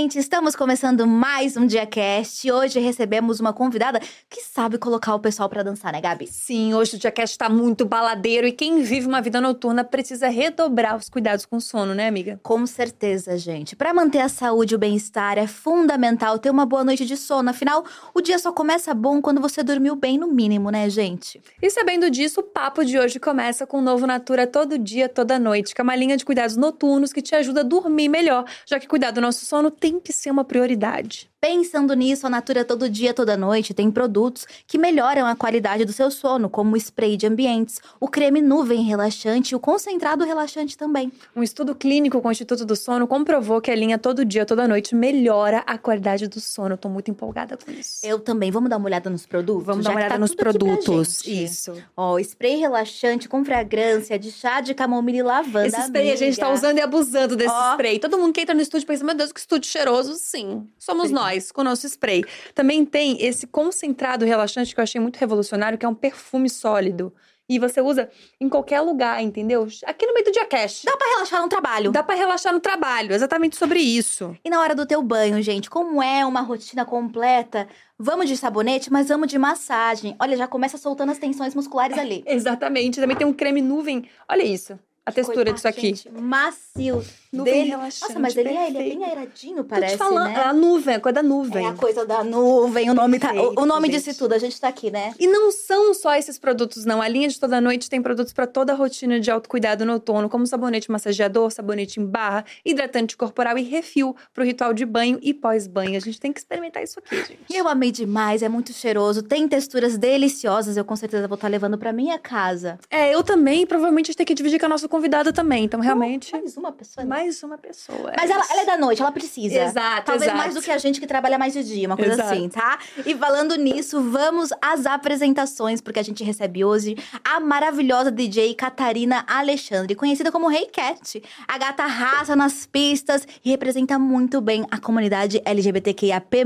gente! Estamos começando mais um DiaCast hoje recebemos uma convidada que sabe colocar o pessoal pra dançar, né, Gabi? Sim, hoje o DiaCast tá muito baladeiro e quem vive uma vida noturna precisa redobrar os cuidados com o sono, né, amiga? Com certeza, gente. Pra manter a saúde e o bem-estar é fundamental ter uma boa noite de sono. Afinal, o dia só começa bom quando você dormiu bem no mínimo, né, gente? E sabendo disso, o papo de hoje começa com o Novo Natura todo dia, toda noite, que é uma linha de cuidados noturnos que te ajuda a dormir melhor, já que cuidar do nosso sono tem que ser uma prioridade. Pensando nisso, a Natura todo dia, toda noite tem produtos que melhoram a qualidade do seu sono, como o spray de ambientes, o creme nuvem relaxante e o concentrado relaxante também. Um estudo clínico com o Instituto do Sono comprovou que a linha todo dia, toda noite melhora a qualidade do sono. Eu tô muito empolgada com isso. Eu também. Vamos dar uma olhada nos produtos? Vamos Já dar uma olhada tá nos produtos. Isso. Ó, spray relaxante com fragrância de chá de camomila e lavanda. Esse spray a gente tá amiga. usando e abusando desse Ó. spray. Todo mundo que entra no estúdio pensa, meu Deus, que estúdio cheiroso. Sim, somos Sim. nós, com o nosso spray. Também tem esse concentrado relaxante que eu achei muito revolucionário, que é um perfume sólido. E você usa em qualquer lugar, entendeu? Aqui no meio do dia cash. Dá pra relaxar no trabalho. Dá pra relaxar no trabalho, exatamente sobre isso. E na hora do teu banho, gente, como é uma rotina completa, vamos de sabonete, mas vamos de massagem. Olha, já começa soltando as tensões musculares ali. Exatamente. Também tem um creme nuvem. Olha isso, a textura Coitado, disso aqui. gente, macio. Nuvem dele. relaxante, Nossa, mas ele é, ele é bem perfeito. airadinho, Tô parece, te falando, né? a nuvem, a cor da nuvem. É a coisa da nuvem, o nome, tá, o, o nome Perfeito, disse gente. tudo, a gente tá aqui, né? E não são só esses produtos, não. A linha de toda noite tem produtos para toda a rotina de autocuidado noturno, como sabonete massageador, sabonete em barra, hidratante corporal e refil para o ritual de banho e pós-banho. A gente tem que experimentar isso aqui, gente. Eu amei demais, é muito cheiroso, tem texturas deliciosas, eu com certeza vou estar levando pra minha casa. É, eu também. Provavelmente a gente tem que dividir com a nossa convidada também. Então, realmente, Mais uma pessoa. né? Mais uma pessoa. Mas ela, ela é da noite, ela precisa. Exato, Talvez exato. mais do que a gente que trabalha mais de dia, uma coisa Exato. assim, tá? E falando nisso, vamos às apresentações, porque a gente recebe hoje a maravilhosa DJ Catarina Alexandre, conhecida como Hey Cat. A gata raça nas pistas e representa muito bem a comunidade LGBTQIAP+.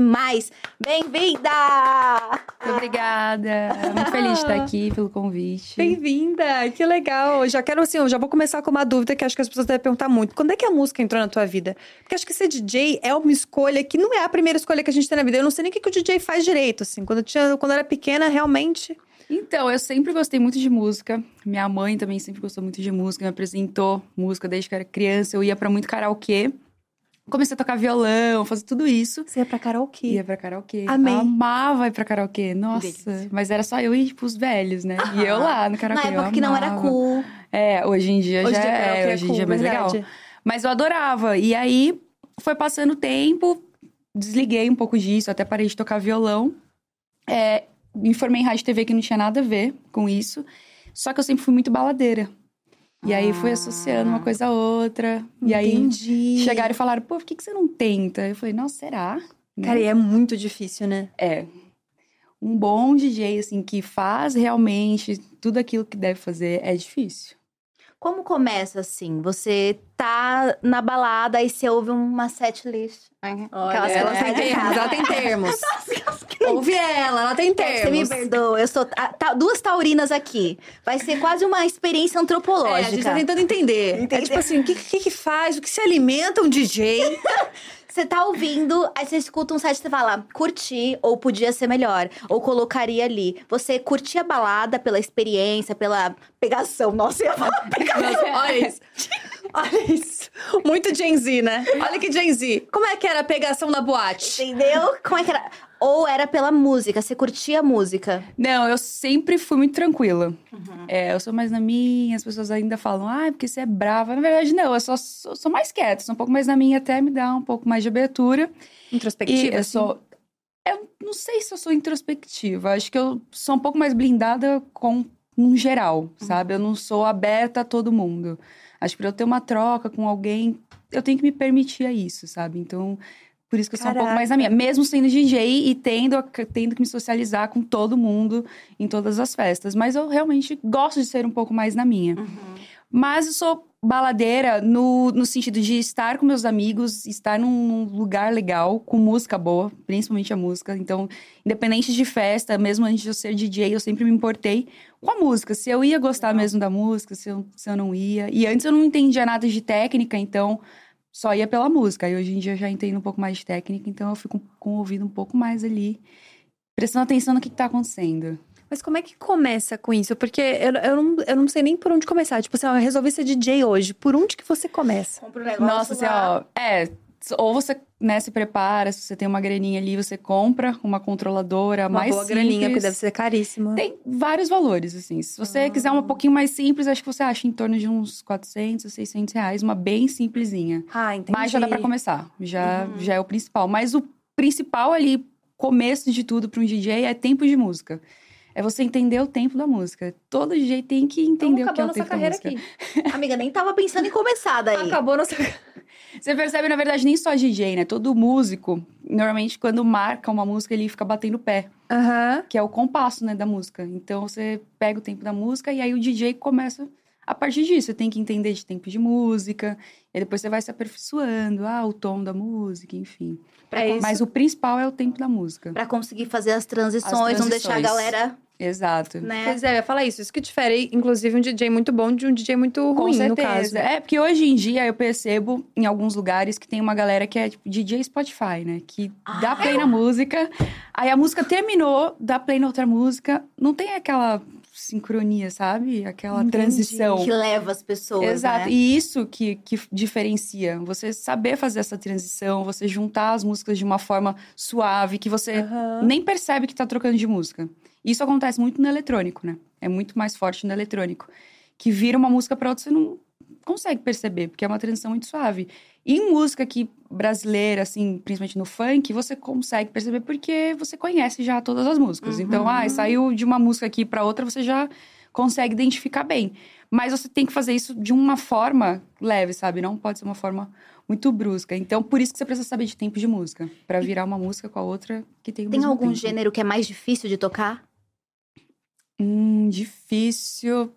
Bem-vinda! Obrigada. Muito feliz de estar aqui pelo convite. Bem-vinda! Que legal! Já quero, assim, eu já vou começar com uma dúvida que acho que as pessoas devem perguntar muito. Quando é que a música entrou na tua vida? Porque acho que ser DJ é uma escolha que não é a primeira escolha que a gente tem na vida. Eu não sei nem o que, que o DJ faz direito, assim. Quando eu, tinha, quando eu era pequena, realmente... Então, eu sempre gostei muito de música. Minha mãe também sempre gostou muito de música, me apresentou música desde que eu era criança. Eu ia pra muito karaokê. Comecei a tocar violão, fazer tudo isso. Você ia pra karaokê. Ia pra karaokê. Amei. Eu amava ir pra karaokê. Nossa. Delícia. Mas era só eu e, tipo, os velhos, né? E eu lá no karaokê. Na época que não era cool. É, hoje em dia Hoje já dia, é. é Hoje em cool, dia é mais verdade. legal. Mas eu adorava. E aí, foi passando o tempo, desliguei um pouco disso, até parei de tocar violão. É, me formei em rádio e TV que não tinha nada a ver com isso. Só que eu sempre fui muito baladeira. E aí fui associando uma coisa a outra. E aí Entendi. chegaram e falaram, pô, por que, que você não tenta? Eu falei, nossa, será? Cara, e é muito difícil, né? É. Um bom DJ, assim, que faz realmente tudo aquilo que deve fazer é difícil. Como começa assim? Você tá na balada e você ouve uma set list. Aquelas que ela ela tem de termos, ela tem termos. Ouve ela, ela tem É, Você me termos. perdoa, eu sou ah, tá- duas taurinas aqui. Vai ser quase uma experiência É, a antropológica. gente tá tentando entender. Entender. É tipo assim, o que, que que faz? O que se alimenta um DJ? Você tá ouvindo, aí você escuta um set e você fala, curti, ou podia ser melhor, ou colocaria ali. Você curtia a balada pela experiência, pela pegação. Nossa, eu ia falar Nossa, olha isso. Olha isso. Muito Gen Z, né? Olha que Gen Z. Como é que era a pegação na boate? entendeu? Como é que era? Ou era pela música, você curtia a música. Não, eu sempre fui muito tranquila. É, eu sou mais na minha, as pessoas ainda falam, ah, porque você é brava. Na verdade, não, eu só sou, sou mais quieta, sou um pouco mais na minha, até me dá um pouco mais de abertura. E Introspectiva? eu assim? sou. Eu não sei se eu sou introspectiva. Acho que eu sou um pouco mais blindada com um geral, sabe? Eu não sou aberta a todo mundo. Acho que pra eu ter uma troca com alguém, eu tenho que me permitir a isso, sabe? Então, por isso que eu sou um pouco mais na minha. Mesmo sendo DJ e tendo, tendo que me socializar com todo mundo em todas as festas. Mas eu realmente gosto de ser um pouco mais na minha. Mas eu sou baladeira no, no sentido de estar com meus amigos, estar num, num lugar legal, com música boa, principalmente a música. Então, independente de festa, mesmo antes de eu ser DJ, eu sempre me importei com a música. Se eu ia gostar mesmo da música, se eu, se eu não ia. E antes eu não entendia nada de técnica, então só ia pela música. E hoje em dia eu já entendo um pouco mais de técnica, então eu fico com o ouvido um pouco mais ali, prestando atenção no que, que tá acontecendo. Mas como é que começa com isso? Porque eu, eu, não, eu não sei nem por onde começar. Tipo assim, ó, eu resolvi ser DJ hoje. Por onde que você começa? Compra um negócio Nossa, assim, lá. ó, é. Ou você né, se prepara, se você tem uma graninha ali, você compra uma controladora Uma mais boa graninha, porque simples. deve ser caríssima. Tem vários valores, assim. Se você Ah. quiser uma pouquinho mais simples, acho que você acha em torno de uns 400, 600 reais, uma bem simplesinha. Ah, entendi. Mas já dá pra começar. Já, Uhum. já é o principal. Mas o principal ali, começo de tudo para um DJ, é tempo de música. É você entender o tempo da música. Todo DJ tem que entender o que é o nossa tempo da carreira música. aqui. Amiga, nem tava pensando em começar daí. Acabou nossa Você percebe, na verdade, nem só DJ, né? Todo músico, normalmente, quando marca uma música, ele fica batendo o pé. Aham. Que é o compasso, né, da música. Então, você pega o tempo da música e aí o DJ começa... A partir disso, você tem que entender de tempo de música. E depois você vai se aperfeiçoando. Ah, o tom da música, enfim. É. Mas o principal é o tempo da música. pra conseguir fazer as transições, As não deixar a transições. galera, Exato. né? Pois é, eu ia falar isso. Isso que difere, inclusive, um DJ muito bom de um DJ muito Com ruim, no certeza. caso. É, porque hoje em dia eu percebo em alguns lugares que tem uma galera que é tipo DJ Spotify, né? Que dá Ah. play na música, aí a música terminou, dá play na outra música. Não tem aquela sincronia, sabe? Aquela Entendi. transição. Que leva as pessoas, Exato. né? E isso que, que diferencia. Você saber fazer essa transição, você juntar as músicas de uma forma suave, que você nem percebe que tá trocando de música. Isso acontece muito no eletrônico, né? É muito mais forte no eletrônico. Que vira uma música pra outra, você não consegue perceber, porque é uma transição muito suave. E em música aqui brasileira, assim, principalmente no funk, você consegue perceber porque você conhece já todas as músicas. Uhum. Então, ah, saiu de uma música aqui pra outra, você já consegue identificar bem. Mas você tem que fazer isso de uma forma leve, sabe? Não pode ser uma forma muito brusca. Então, por isso que você precisa saber de tempo de música. Pra virar uma música com a outra que tem o Tem algum tempo. gênero que é mais difícil de tocar? Hum, difícil.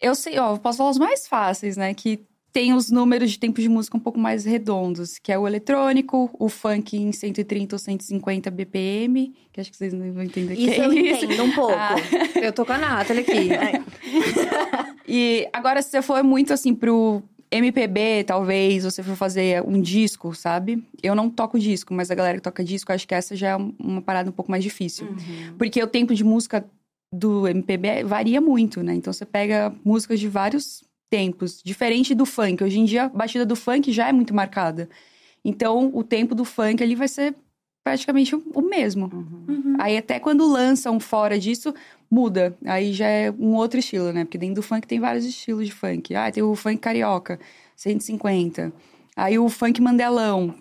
Eu sei, ó, eu posso falar os mais fáceis, né? Que tem os números de tempo de música um pouco mais redondos, que é o eletrônico, o funk em 130 ou 150 BPM, que acho que vocês não vão entender que Isso é eu isso. entendo um pouco. Ah. Eu tô com a Nathalie aqui. E agora, se você for muito assim pro MPB, talvez, você for fazer um disco, sabe? Eu não toco disco, mas a galera que toca disco, acho que essa já é uma parada um pouco mais difícil. Uhum. Porque o tempo de música do MPB varia muito, né? Então você pega músicas de vários tempos, diferente do funk. Hoje em dia, a batida do funk já é muito marcada. Então, o tempo do funk ali vai ser praticamente o mesmo. Uhum. Uhum. Aí até quando lançam fora disso, muda. Aí já é um outro estilo, né? Porque dentro do funk tem vários estilos de funk. Ah, tem o funk carioca, 150. Aí o funk mandelão,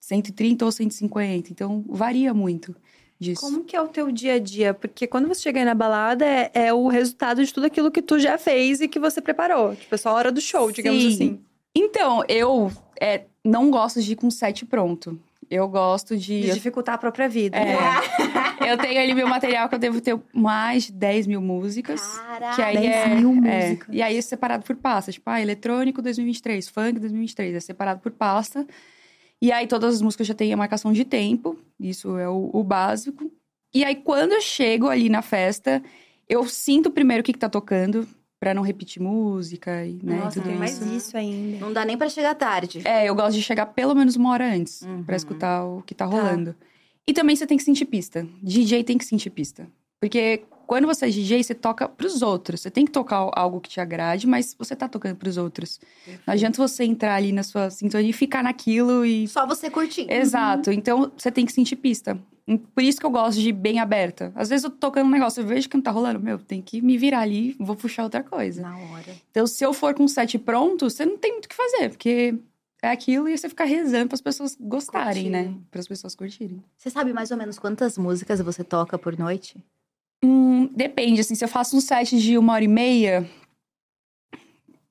130 ou 150. Então varia muito disso. Como que é o teu dia a dia? Porque quando você chega aí na balada, é, é o resultado de tudo aquilo que tu já fez e que você preparou. Tipo, é só a hora do show, digamos Sim. assim. Então, eu é, não gosto de ir com set pronto. Eu gosto de. De dificultar a própria vida. É. eu tenho ali meu material que eu devo ter mais de 10 mil músicas. Caraca. Que aí 10 é, mil é, músicas. E aí é separado por pasta. Tipo, ah, eletrônico 2023, funk 2023. É separado por pasta. E aí todas as músicas já têm a marcação de tempo. Isso é o, o básico. E aí quando eu chego ali na festa, eu sinto primeiro o que, que tá tocando. Pra não repetir música e, né, e Nossa, tudo tem mais isso. isso ainda. Não dá nem pra chegar tarde. É, eu gosto de chegar pelo menos uma hora antes Uhum. pra escutar o que tá rolando. E também você tem que sentir pista. DJ tem que sentir pista. Porque quando você é DJ, você toca pros outros. Você tem que tocar algo que te agrade, mas você tá tocando pros outros. Não adianta você entrar ali na sua sintonia e ficar naquilo e. Só você curtindo. Exato. Então você tem que sentir pista. Por isso que eu gosto de ir bem aberta. Às vezes eu tô tocando um negócio, eu vejo que não tá rolando. Meu, tem que me virar ali, vou puxar outra coisa. Na hora. Então, se eu for com o set pronto, você não tem muito o que fazer, porque é aquilo e você fica rezando para as pessoas gostarem, né? Para as pessoas curtirem. Você sabe mais ou menos quantas músicas você toca por noite? Hum, depende, assim, se eu faço um set de uma hora e meia,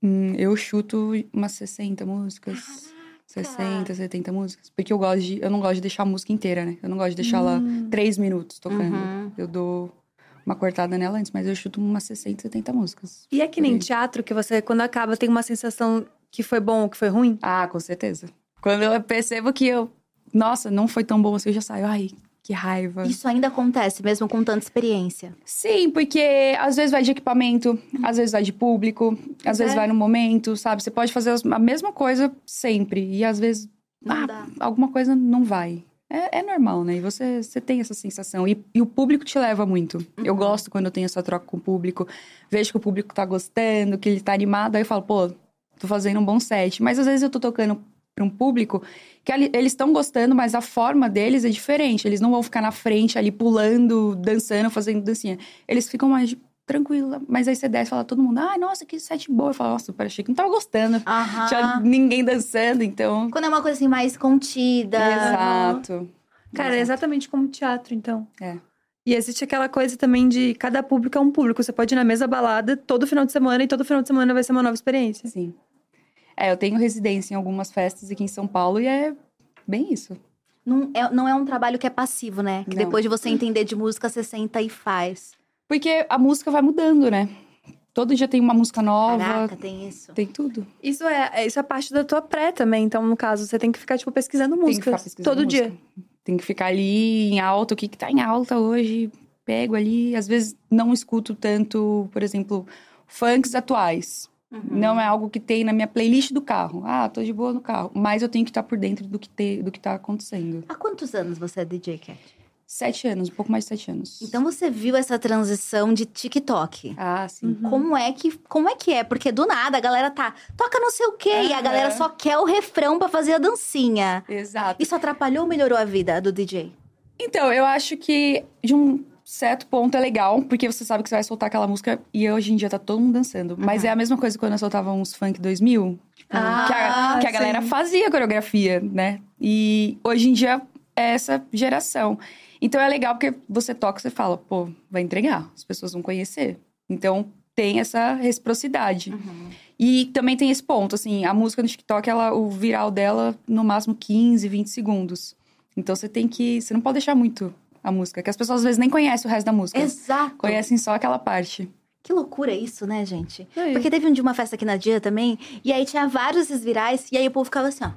hum, eu chuto umas 60 músicas. 60, 70 músicas. Porque eu gosto de. Eu não gosto de deixar a música inteira, né? Eu não gosto de deixar ela Hum. três minutos tocando. Uhum. Eu dou uma cortada nela antes, mas eu chuto umas 60, 70 músicas. E é que nem aí. teatro, que você, quando acaba, tem uma sensação que foi bom ou que foi ruim? Ah, com certeza. Quando eu percebo que eu. Nossa, não foi tão bom assim, eu já saio. Ai, que raiva. Isso ainda acontece, mesmo com tanta experiência. Sim, porque às vezes vai de equipamento, às vezes vai de público, às vezes É. vai no momento, sabe? Você pode fazer a mesma coisa sempre. E às vezes Não ah, dá. alguma coisa não vai. É, é normal, né? E você, você tem essa sensação. E, e o público te leva muito. Eu Uhum. gosto quando eu tenho essa troca com o público. Vejo que o público tá gostando, que ele tá animado. Aí eu falo, pô, tô fazendo um bom set. Mas às vezes eu tô tocando pra um público que eles estão gostando, mas a forma deles é diferente. Eles não vão ficar na frente ali pulando, dançando, fazendo dancinha. Eles ficam mais tranquila. Mas aí você desce e fala todo mundo, ai, nossa, que set boa. Eu falo, nossa, achei que não tava gostando. Aham. Tinha ninguém dançando, então. Quando é uma coisa assim mais contida. Exato. Cara, é Exato. exatamente como teatro, então. É. E existe aquela coisa também de cada público é um público. Você pode ir na mesma balada todo final de semana e todo final de semana vai ser uma nova experiência. Sim. É, eu tenho residência em algumas festas aqui em São Paulo e é bem isso. Não é, não é um trabalho que é passivo, né? Que Não. depois de você entender de música, você senta e faz. Porque a música vai mudando, né? Todo dia tem uma música nova, Caraca, tem isso. tem tudo. Isso é, isso é parte da tua pré também. Então, no caso, você tem que ficar, tipo, pesquisando pesquisando todo música. dia. Tem que ficar ali em alta, o que que tá em alta hoje, pego ali. Às vezes não escuto tanto, por exemplo, funks atuais. Uhum. Não é algo que tem na minha playlist do carro. Ah, tô de boa no carro. Mas eu tenho que estar por dentro do que, te, do que tá acontecendo. Há quantos anos você é DJ, Cat? Sete anos, um pouco mais de sete anos. Então você viu essa transição de TikTok. Ah, sim. Uhum. Como é que como é que é? Porque do nada a galera tá, toca não sei o quê, e a galera só quer o refrão pra fazer a dancinha. Exato. Isso atrapalhou ou melhorou a vida do DJ? Então, eu acho que de um certo ponto é legal, porque você sabe que você vai soltar aquela música e hoje em dia tá todo mundo dançando. Mas é a mesma coisa quando eu soltava uns funk 2000, tipo, Ah, que a, que a galera fazia coreografia, né? E hoje em dia é essa geração. Então é legal porque você toca você fala, pô, vai entregar, as pessoas vão conhecer. Então tem essa reciprocidade. E também tem esse ponto, assim, a música no TikTok, ela, o viral dela, no máximo 15, 20 segundos. Então você tem que. Você não pode deixar muito a música, que as pessoas às vezes nem conhecem o resto da música. Exato. Conhecem só aquela parte. Que loucura isso, né, gente? Aí. Porque teve um dia uma festa aqui na Dia também, e aí tinha vários virais, e aí o povo ficava assim, ó.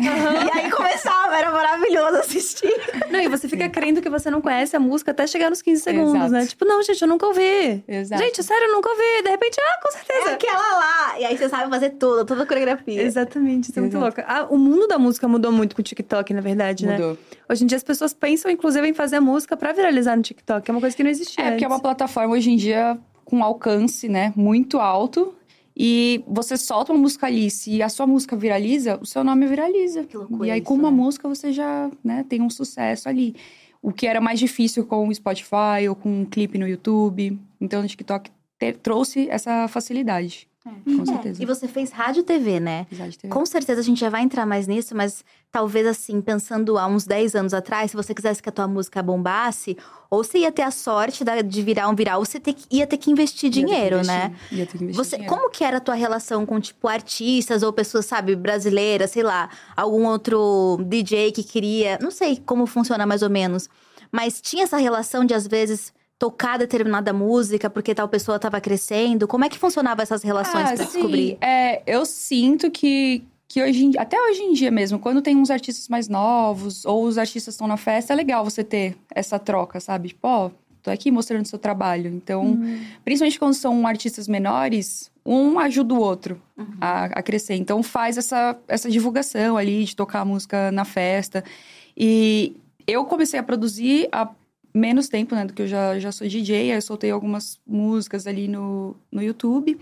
E aí começava, era maravilhoso assistir. Não, e você fica crendo que você não conhece a música até chegar nos 15 segundos, Exato. né? Tipo, não, gente, eu nunca ouvi. Exato. Gente, sério, eu nunca ouvi. De repente, ah, com É certeza. aquela lá. E aí você sabe fazer tudo, toda a coreografia. Exatamente, isso é muito louco. Ah, o mundo da música mudou muito com o TikTok, na verdade, né? Mudou. Hoje em dia as pessoas pensam, inclusive, em fazer música pra viralizar no TikTok. É uma coisa que não existia. É, porque é uma antes. plataforma hoje em dia com alcance, né, muito alto. E você solta uma música ali, se a sua música viraliza, o seu nome viraliza. Que loucura E aí, isso, com uma né? música, você já né, tem um sucesso ali. O que era mais difícil com o Spotify ou com um clipe no YouTube. Então, o TikTok te- trouxe essa facilidade. Com certeza. É. E você fez rádio e TV, né? De ter- Com certeza a gente já vai entrar mais nisso, mas talvez assim, pensando há uns 10 anos atrás, se você quisesse que a tua música bombasse, ou você ia ter a sorte de virar um viral, ou você ter que- ia ter que investir Ia ter que dinheiro, investir, né? Ia ter que investir Você, dinheiro. como que era a tua relação com, tipo, artistas ou pessoas, sabe, brasileiras, sei lá, algum outro DJ que queria. Não sei como funciona mais ou menos. Mas tinha essa relação de, às vezes, tocar determinada música porque tal pessoa tava crescendo? Como é que funcionava essas relações Ah, sim. descobrir? É, eu sinto que, que hoje em- até hoje em dia mesmo, quando tem uns artistas mais novos ou os artistas estão na festa, é legal você ter essa troca, sabe? Tipo, ó, tô aqui mostrando seu trabalho. Então, Uhum. principalmente quando são artistas menores, um ajuda o outro Uhum. a, a crescer. Então, faz essa, essa divulgação ali de tocar a música na festa. E eu comecei a produzir menos tempo, né, do que eu já, já sou DJ. Aí eu soltei algumas músicas ali no, no YouTube.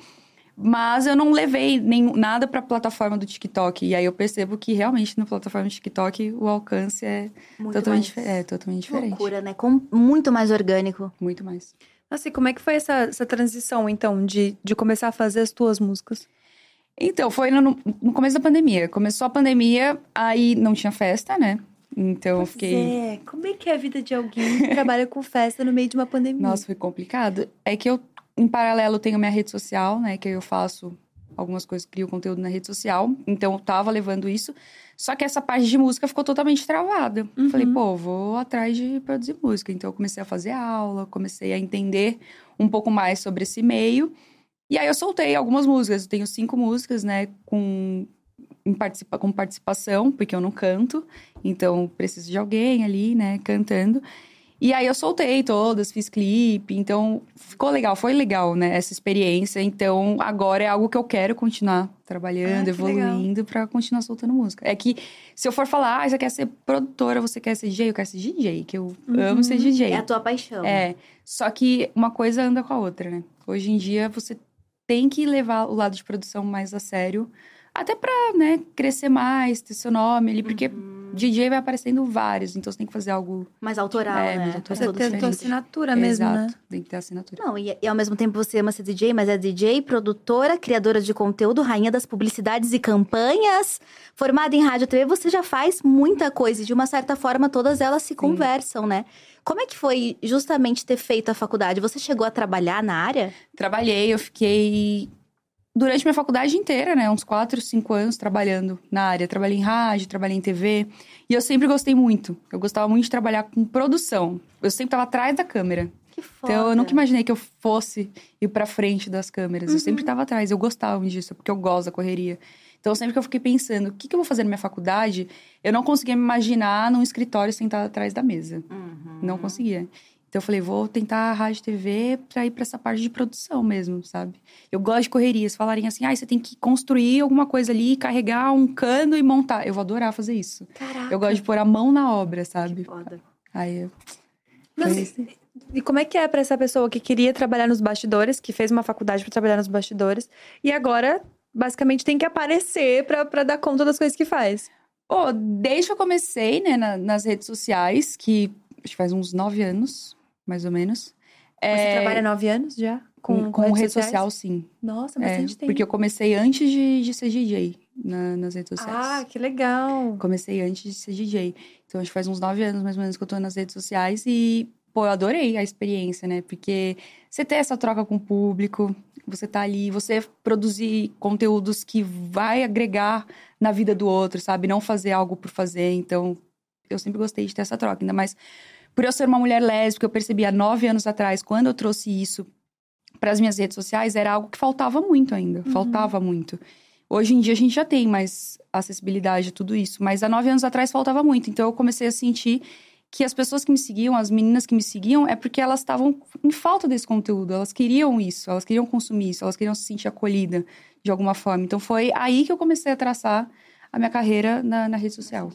Mas eu não levei nem, nada pra plataforma do TikTok. E aí eu percebo que realmente na plataforma do TikTok o alcance é Muito totalmente, mais. é, totalmente diferente. Loucura, né? Com, muito mais orgânico. Muito mais. Assim, como é que foi essa, essa transição, então, de, de começar a fazer as tuas músicas? Então, foi no, no começo da pandemia. Começou a pandemia, aí não tinha festa, né? Então eu fiquei. É, como é que é a vida de alguém que trabalha com festa no meio de uma pandemia? Nossa, foi complicado. É que eu, em paralelo, tenho minha rede social, né? Que eu faço algumas coisas, crio conteúdo na rede social. Então, eu tava levando isso. Só que essa parte de música ficou totalmente travada. Uhum. Falei, pô, vou atrás de produzir música. Então, eu comecei a fazer aula, comecei a entender um pouco mais sobre esse meio. E aí, eu soltei algumas músicas. Eu tenho cinco músicas, né? Com participa com participação, porque eu não canto, então preciso de alguém ali, né, cantando. E aí eu soltei todas, fiz clipe, então ficou legal, foi legal, né, essa experiência. Então agora é algo que eu quero continuar trabalhando, Ah, evoluindo pra continuar soltando música. É que se eu for falar, ah, você quer ser produtora, você quer ser DJ, eu quero ser DJ, que eu amo ser DJ. É a tua paixão. É, só que uma coisa anda com a outra, né? Hoje em dia você tem que levar o lado de produção mais a sério, até pra, né, crescer mais, ter seu nome ali, porque DJ vai aparecendo vários, então você tem que fazer algo. Mais autoral, É, né? mais Faz Você tem a assinatura mesmo, Exato, né? tem que ter assinatura. Não, e, e ao mesmo tempo você ama ser DJ, mas é DJ, produtora, criadora de conteúdo, rainha das publicidades e campanhas. Formada em rádio e TV, você já faz muita coisa. E de uma certa forma, todas elas se conversam, né? Como é que foi justamente ter feito a faculdade? Você chegou a trabalhar na área? Trabalhei, eu fiquei durante minha faculdade inteira, né? Uns 4, 5 anos trabalhando na área. Trabalhei em rádio, trabalhei em TV. E eu sempre gostei muito. Eu gostava muito de trabalhar com produção. Eu sempre estava atrás da câmera. Que foda. Então, eu nunca imaginei que eu fosse ir pra frente das câmeras. Eu sempre estava atrás. Eu gostava disso, porque eu gosto da correria. Então, sempre que eu fiquei pensando, o que, que eu vou fazer na minha faculdade, eu não conseguia me imaginar num escritório sentado atrás da mesa. Uhum. Não conseguia. Então, eu falei, vou tentar a rádio e TV pra ir pra essa parte de produção mesmo, sabe? Eu gosto de correrias. Falarem assim, ah, você tem que construir alguma coisa ali, carregar um cano e montar. Eu vou adorar fazer isso. Caraca. Eu gosto de pôr a mão na obra, sabe? Foda. Aí, eu... Mas, Foi e como é que é pra essa pessoa que queria trabalhar nos bastidores, que fez uma faculdade pra trabalhar nos bastidores, e agora basicamente tem que aparecer pra, pra dar conta das coisas que faz? Pô, desde que eu comecei, né, na- nas redes sociais, que acho que faz uns nove anos, mais ou menos. Você trabalha nove anos já? com, com redes rede sociais? social, sim. Nossa, É, bastante tempo. porque eu comecei antes de, de ser DJ na- nas redes sociais. Ah, que legal. Comecei antes de ser DJ. Então, acho que faz uns nove anos, mais ou menos, que eu tô nas redes sociais. E, pô, eu adorei a experiência, né? Porque você ter essa troca com o público, você tá ali, você produzir conteúdos que vai agregar na vida do outro, sabe? Não fazer algo por fazer. Então, eu sempre gostei de ter essa troca. Ainda mais por eu ser uma mulher lésbica, eu percebi há nove anos atrás, quando eu trouxe isso para as minhas redes sociais, era algo que faltava muito ainda. Faltava muito. Hoje em dia a gente já tem mais acessibilidade a tudo isso, mas há nove anos atrás faltava muito. Então eu comecei a sentir que as pessoas que me seguiam, as meninas que me seguiam, é porque elas estavam em falta desse conteúdo. Elas queriam isso, elas queriam consumir isso, elas queriam se sentir acolhida de alguma forma. Então foi aí que eu comecei a traçar a minha carreira na, na rede social.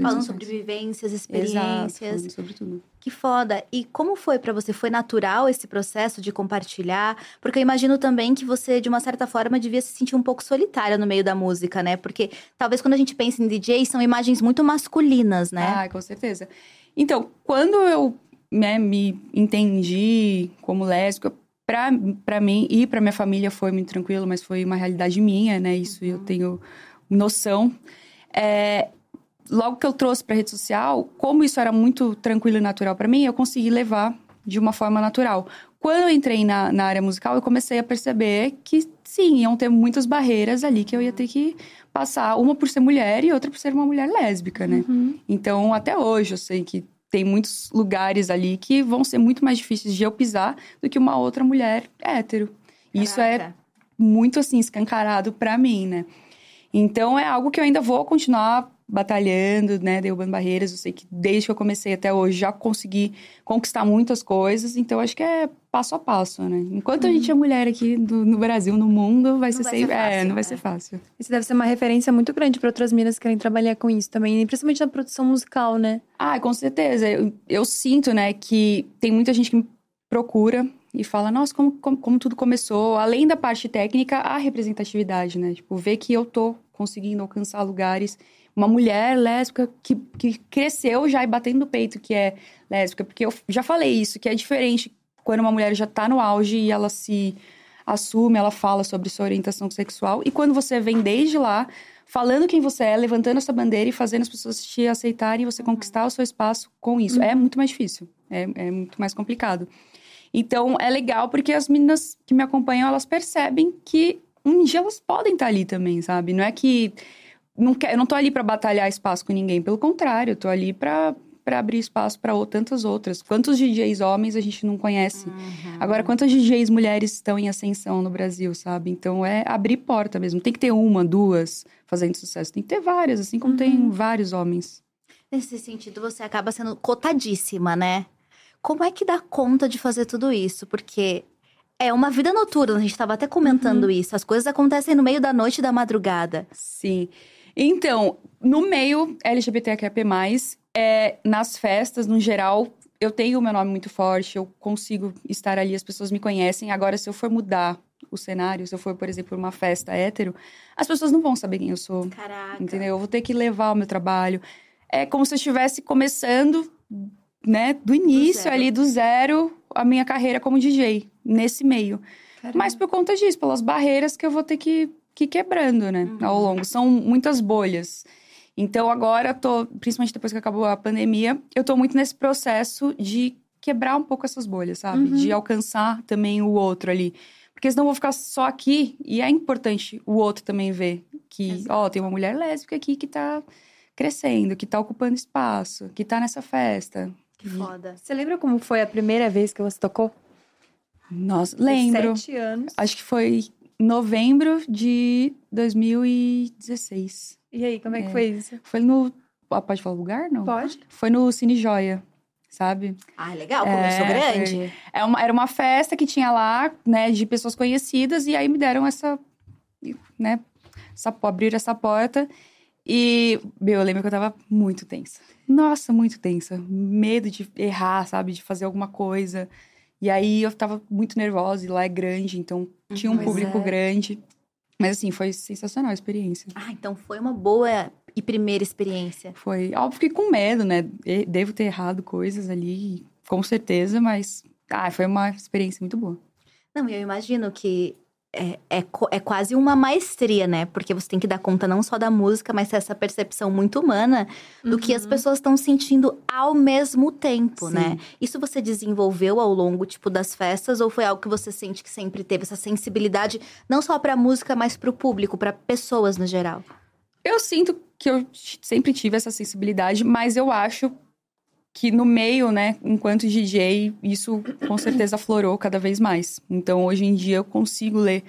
Falando sobre vivências, Exato, experiências. falando sobre tudo. Que foda. E como foi pra você? Foi natural esse processo de compartilhar? Porque eu imagino também que você, de uma certa forma, devia se sentir um pouco solitária no meio da música, né? Porque talvez quando a gente pensa em DJ, são imagens muito masculinas, né? Ah, com certeza. Então, quando eu né, me entendi como lésbica, pra, pra mim e pra minha família foi muito tranquilo, mas foi uma realidade minha, né? Isso eu tenho noção. É, logo que eu trouxe pra rede social, como isso era muito tranquilo e natural pra mim, eu consegui levar de uma forma natural. Quando eu entrei na, na área musical, eu comecei a perceber que, sim, iam ter muitas barreiras ali que eu ia ter que passar. Uma por ser mulher e outra por ser uma mulher lésbica, né? Então, até hoje, eu sei que tem muitos lugares ali que vão ser muito mais difíceis de eu pisar do que uma outra mulher hétero. Isso é Caraca. muito, assim, escancarado pra mim, né? Então, é algo que eu ainda vou continuar batalhando, né? Derrubando barreiras. Eu sei que desde que eu comecei até hoje já consegui conquistar muitas coisas. Então, acho que é passo a passo, né? Enquanto a gente é mulher aqui do- no Brasil, no mundo, vai Não ser, vai sempre- ser fácil, É, não vai né? ser fácil. Isso deve ser uma referência muito grande pra outras minas que querem trabalhar com isso também, principalmente na produção musical, né? Ah, com certeza. Eu, eu sinto, né, que tem muita gente que me procura e fala, nossa, como, como, como tudo começou. Além da parte técnica, a representatividade, né? Tipo, ver que eu tô conseguindo alcançar lugares. Uma mulher lésbica que, que cresceu já e batendo no peito que é lésbica. Porque eu já falei isso, que é diferente quando uma mulher já tá no auge e ela se assume, ela fala sobre sua orientação sexual. E quando você vem desde lá, falando quem você é, levantando essa bandeira e fazendo as pessoas te aceitarem e você conquistar o seu espaço com isso. É muito mais difícil. É, é muito mais complicado. Então, é legal porque as meninas que me acompanham, elas percebem que um dia elas podem estar ali também, sabe? Não é que... Não quer, eu não tô ali pra batalhar espaço com ninguém. Pelo contrário, eu tô ali pra para abrir espaço para tantas outras. Quantos DJs homens a gente não conhece? Uhum. Agora, quantas DJs mulheres estão em ascensão no Brasil, sabe? Então é abrir porta mesmo. Tem que ter uma, duas fazendo sucesso. Tem que ter várias, assim como tem vários homens. Nesse sentido, você acaba sendo cotadíssima, né? Como é que dá conta de fazer tudo isso? Porque é uma vida noturna, a gente estava até comentando isso. As coisas acontecem no meio da noite e da madrugada. Sim. Então, no meio LGBTQIA+, é, nas festas, no geral, eu tenho o meu nome muito forte, eu consigo estar ali, as pessoas me conhecem. Agora, se eu for mudar o cenário, se eu for, por exemplo, uma festa hétero, as pessoas não vão saber quem eu sou, Caraca. entendeu? Eu vou ter que levar o meu trabalho. É como se eu estivesse começando, né, do início zero. ali, do zero, a minha carreira como DJ, nesse meio. Mas por conta disso, pelas barreiras que eu vou ter que, que quebrando, né? Ao longo. São muitas bolhas. Então agora eu tô, principalmente depois que acabou a pandemia, eu tô muito nesse processo de quebrar um pouco essas bolhas, sabe? De alcançar também o outro ali. Porque senão eu vou ficar só aqui e é importante o outro também ver que, ó, tem uma mulher lésbica aqui que tá crescendo, que tá ocupando espaço, que tá nessa festa. Que foda. Você lembra como foi a primeira vez que você tocou? Nossa, lembro. Sete anos. Acho que foi novembro de 2016. E aí, como é que É. foi isso? Foi no. Ah, Pode falar o lugar? Não. Pode. Foi no Cine Joia, sabe? Ah, legal, começou É, grande. É uma, era uma festa que tinha lá, né, de pessoas conhecidas, e aí me deram essa. né? Essa, abriram essa porta. E, meu, eu lembro que eu tava muito tensa. Nossa, muito tensa. Medo de errar, sabe? De fazer alguma coisa. E aí eu tava muito nervosa, e lá é grande, então tinha um Pois público é. grande. Mas assim, foi sensacional a experiência. Ah, então foi uma boa e primeira experiência. Foi. Óbvio que com medo, né? Devo ter errado coisas ali, com certeza, mas. Ah, foi uma experiência muito boa. Não, e eu imagino que é, é, é quase uma maestria, né? Porque você tem que dar conta não só da música, mas essa percepção muito humana do que as pessoas estão sentindo ao mesmo tempo, Sim. né? Isso você desenvolveu ao longo, tipo, das festas? Ou foi algo que você sente que sempre teve essa sensibilidade, não só pra música, mas pro público, pra pessoas no geral? Eu sinto que eu sempre tive essa sensibilidade, mas eu acho que no meio, né, enquanto DJ, isso com certeza aflorou cada vez mais. Então, hoje em dia, eu consigo ler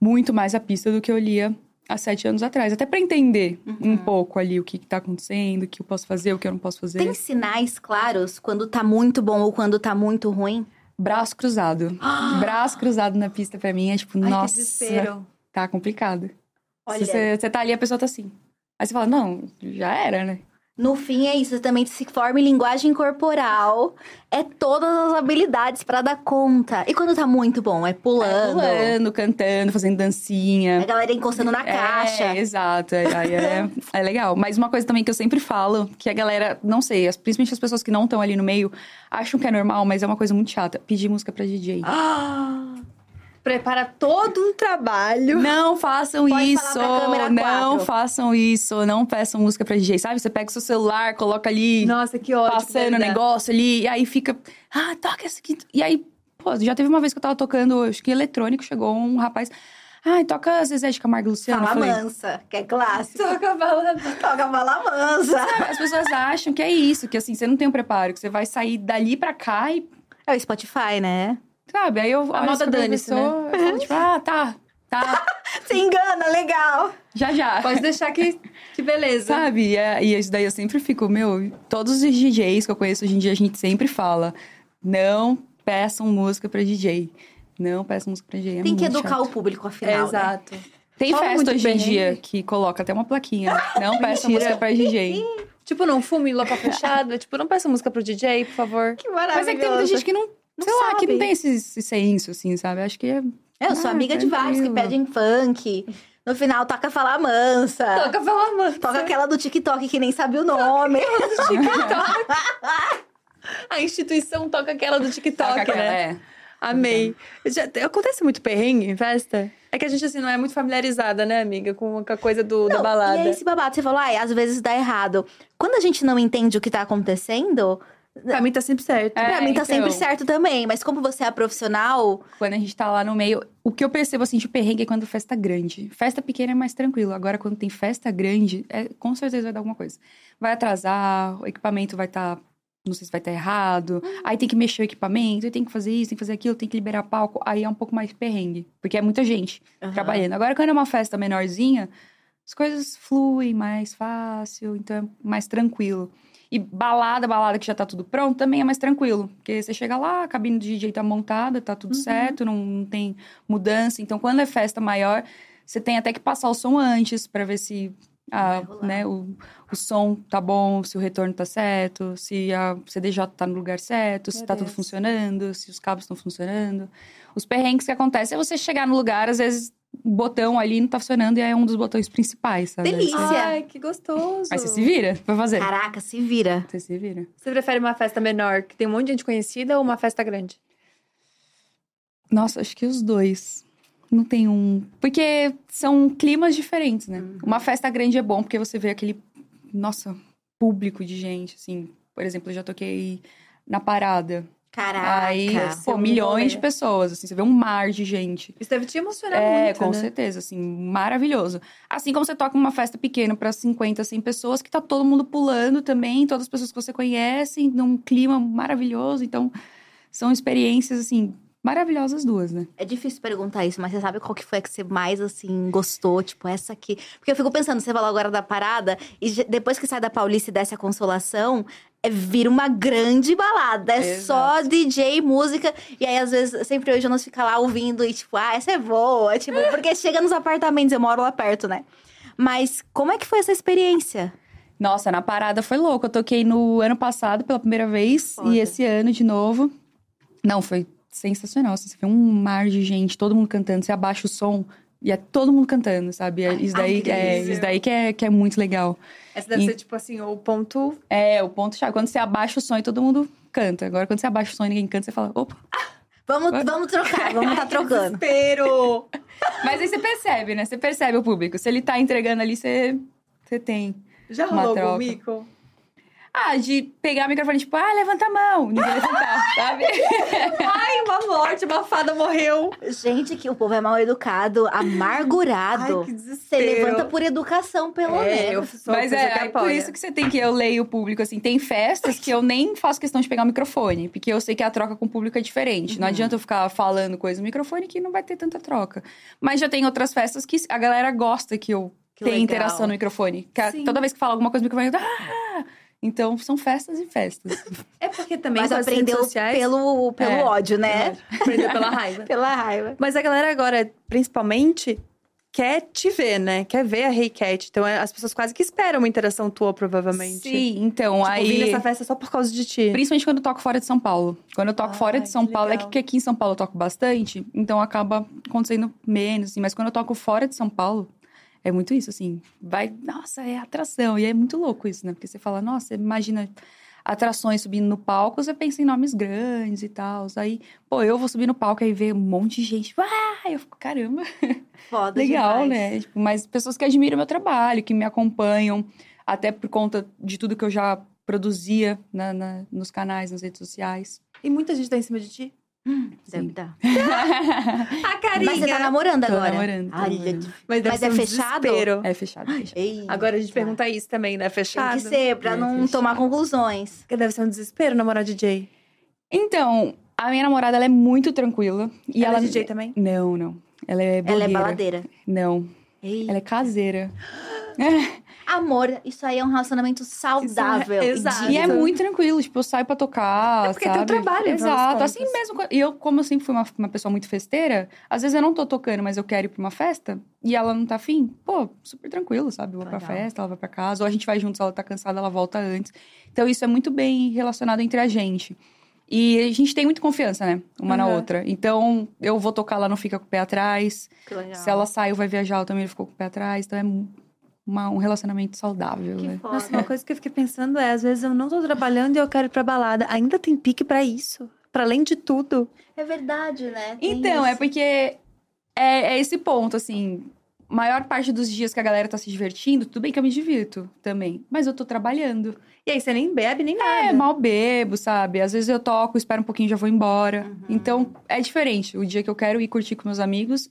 muito mais a pista do que eu lia há sete anos atrás. Até pra entender um pouco ali o que, que tá acontecendo, o que eu posso fazer, o que eu não posso fazer. Tem sinais claros quando tá muito bom ou quando tá muito ruim? Braço cruzado. Braço cruzado na pista pra mim é tipo, Ai, nossa, que desespero. tá complicado. Olha. Se você, você tá ali, a pessoa tá assim. Aí você fala, não, já era, né? No fim é isso, você também se forma em linguagem corporal, é todas as habilidades pra dar conta. E quando tá muito bom, é pulando, É, pulando, cantando, fazendo dancinha. a galera encostando na caixa. É, exato. É, é, é legal. Mas uma coisa também que eu sempre falo, que a galera, não sei, as- principalmente as pessoas que não estão ali no meio, acham que é normal, mas é uma coisa muito chata. Pedir música pra DJ. Ah, prepara todo um trabalho. Não façam Pode isso! Não façam isso! Não peçam música pra DJ, sabe? Você pega o seu celular, coloca ali, Nossa, que que passando o negócio ali, e aí fica. Ah, toca essa aqui. E aí, pô, já teve uma vez que eu tava tocando, acho que eletrônico, chegou um rapaz. Ai, toca Zezé de Camargo e Luciano. Fala mansa, que é clássico. Toca a bala. Toca fala mansa. As pessoas acham que é isso, que assim, você não tem um preparo, que você vai sair dali pra cá e, É o Spotify, né? Sabe? Aí eu olho moda dane-se, eu falo, tipo, ah, tá, tá, Se engana, legal. já já. Pode deixar que, que beleza. Sabe? E, é- e isso daí eu sempre fico, meu, todos os DJs que eu conheço hoje em dia, a gente sempre fala, não peçam música pra DJ. Não peçam música pra DJ. é Tem que educar chato. o público, É, afinal. né? exato. Tem Fala festa hoje em dia que coloca até uma plaquinha. Não peça música pra DJ. Tipo, não fume lá pra fechada. tipo, não peça música pro DJ, por favor. Que maravilhoso. Mas é que tem muita gente que não, Não sei lá, que não sabe. tem esse, esse senso, assim, sabe? Acho que é É, Eu sou Ah, amiga de vários que pedem funk. No final, toca Fala Mansa. Toca pela mão. Toca aquela do TikTok que nem sabe o nome. A instituição toca aquela do TikTok, Toca aquela, né? é. Amei. Já, acontece muito perrengue em festa? É que a gente, assim, não é muito familiarizada, né, amiga? Com, a coisa do, da Não, balada. E aí, esse babado, você falou, ai, às vezes dá errado. Quando a gente não entende o que tá acontecendo, Pra mim tá sempre certo. É, pra mim tá então. sempre certo também. Mas como você é profissional, Quando a gente tá lá no meio, o que eu percebo assim de perrengue é quando festa grande. Festa pequena é mais tranquilo. Agora, quando tem festa grande, é, com certeza vai dar alguma coisa. Vai atrasar, o equipamento vai estar não sei se vai estar errado. Aí tem que mexer o equipamento, aí tem que fazer isso, tem que fazer aquilo, tem que liberar palco. Aí é um pouco mais perrengue, porque é muita gente Aham. trabalhando. Agora, quando é uma festa menorzinha, as coisas fluem mais fácil, então é mais tranquilo. E balada, balada que já tá tudo pronto, também é mais tranquilo. Porque você chega lá, a cabine do DJ tá montada, tá tudo Uhum. certo, não, não tem mudança. Então, quando é festa maior, você tem até que passar o som antes pra ver se a, né, o, o som tá bom, se o retorno tá certo, se a CDJ tá no lugar certo, se Meu tá tudo funcionando, se os cabos estão funcionando. Os perrengues que acontecem é você chegar no lugar, às vezes botão ali não tá funcionando e é um dos botões principais, sabe? Delícia. Ai, que gostoso. Aí você se vira pra fazer. Caraca, se vira. Você se vira. Você prefere uma festa menor, que tem um monte de gente conhecida, ou uma festa grande? Nossa, acho que os dois. Não tem um. Porque são climas diferentes, né? Uhum. Uma festa grande é bom porque você vê aquele. Nossa, público de gente, assim. Por exemplo, eu já toquei na parada. Caraca. Aí, ser pô, milhões de pessoas, assim. Você vê um mar de gente. Isso deve te emocionar É, muito, com né? certeza, assim, maravilhoso. Assim como você toca uma festa pequena para 50, 100 pessoas, que tá todo mundo pulando também, todas as pessoas que você conhece, num clima maravilhoso. Então, são experiências, assim, maravilhosas duas, né? É difícil perguntar isso, mas você sabe qual que foi a que você mais, assim, gostou? Tipo, essa aqui. Porque eu fico pensando, você falou agora da parada, e depois que sai da Paulista e desce a Consolação, é, vira uma grande balada. É só DJ, música. E aí, às vezes, sempre hoje nós fica lá ouvindo e, tipo, ah, essa é boa. Tipo, porque chega nos apartamentos, eu moro lá perto, né? Mas como é que foi essa experiência? Nossa, na parada foi louco. Eu toquei no ano passado pela primeira vez Foda. e esse ano de novo. Não, foi sensacional. assim, você vê um mar de gente, todo mundo cantando, você abaixa o som e é todo mundo cantando, sabe? É isso daí, que é, isso daí que é, que é muito legal. Essa deve E- ser, tipo assim, o ponto... É, o ponto chave. Quando você abaixa o som e todo mundo canta. Agora, quando você abaixa o som e ninguém canta, você fala, opa. Vamos, vamos trocar, vamos tá trocando. Desespero! Mas aí você percebe, né? Você percebe o público. Se ele tá entregando ali, você, você tem. Já Uma rolou troca. algum mico? Ah, de pegar o microfone, tipo, ah, levanta a mão. Ninguém levantar, sabe? Ai, uma morte, uma fada morreu. Gente, que o povo é mal educado, amargurado. Ai, que Você desespero. levanta por educação, pelo É, eu menos. sou a Mas é, aí por isso que você tem que eu leio o público, assim. Tem festas que eu nem faço questão de pegar o microfone, porque eu sei que a troca com o público é diferente. Não Uhum. adianta eu ficar falando coisa no microfone que não vai ter tanta troca. Mas já tem outras festas que a galera gosta que eu Que tenha legal. interação no microfone. Que a- Sim. toda vez que fala alguma coisa no microfone, eu... Ah! Então, são festas e festas. É porque também Mas com as redes aprendeu sociais... pelo, pelo É, ódio, né? Aprendeu pela raiva. Pela raiva. Mas a galera agora, principalmente, quer te ver, né? Quer ver a Hey Cat. Então é, as pessoas quase que esperam uma interação tua, provavelmente. Sim, então, Tipo, aí... vim nessa festa só por causa de ti. Principalmente quando eu toco fora de São Paulo. Quando eu toco fora Ai, de São Paulo, é legal. que aqui em São Paulo eu toco bastante, então acaba acontecendo menos, assim. Mas quando eu toco fora de São Paulo, é muito isso, assim. Vai, nossa, é atração. E é muito louco isso, né? Porque você fala, nossa, imagina atrações subindo no palco, você pensa em nomes grandes e tal. Aí, pô, eu vou subir no palco e ver um monte de gente. Ah, eu fico, caramba. Foda Legal, demais. né? Tipo, mas pessoas que admiram meu trabalho, que me acompanham, até por conta de tudo que eu já produzia na- na- nos canais, nas redes sociais. E muita gente tá em cima de ti. Deve Sim. dar. A carinha! Mas você tá namorando Tô agora? namorando, tô Ai, namorando. Mas, deve Mas é um fechado? desespero. É fechado, fechado. Ei, Agora a gente pergunta isso também, né? Tem Fechado. que ser, pra É, não fechado. tomar conclusões. Porque deve ser um desespero namorar DJ. Então, a minha namorada, ela é muito tranquila. E ela ela, é DJ também? Não, não. Ela é Ela blogueira. é baladeira. Não, Ei. ela é caseira. Amor, isso aí é um relacionamento saudável. Isso é- e exato. E é muito tranquilo, tipo, eu saio pra tocar, É porque é sabe? trabalho, no final das Exato, assim mesmo. E eu, como eu sempre fui uma, uma pessoa muito festeira, às vezes eu não tô tocando, mas eu quero ir pra uma festa, e ela não tá afim, pô, super tranquilo, sabe? Eu vou pra Legal. festa, ela vai pra casa, ou a gente vai juntos, ela tá cansada, ela volta antes. Então isso é muito bem relacionado entre a gente. E a gente tem muita confiança, né? Uma na Uhum. outra. Então, eu vou tocar, ela não fica com o pé atrás. Que legal. Se ela sai ou vai viajar, eu também ficou com o pé atrás. Então, é uma- um relacionamento saudável, Que né? foda. Nossa, uma coisa que eu fiquei pensando é, às vezes eu não tô trabalhando e eu quero ir pra balada. Ainda tem pique pra isso. Pra além de tudo. É verdade, né? Tem Então, é isso. porque é, é esse ponto, assim. Maior parte dos dias que a galera tá se divertindo, tudo bem que eu me divirto também. Mas eu tô trabalhando. E aí você nem bebe, nem nada. É, mal bebo, sabe? Às vezes eu toco, espero um pouquinho e já vou embora. Uhum. Então, é diferente. O dia que eu quero ir curtir com meus amigos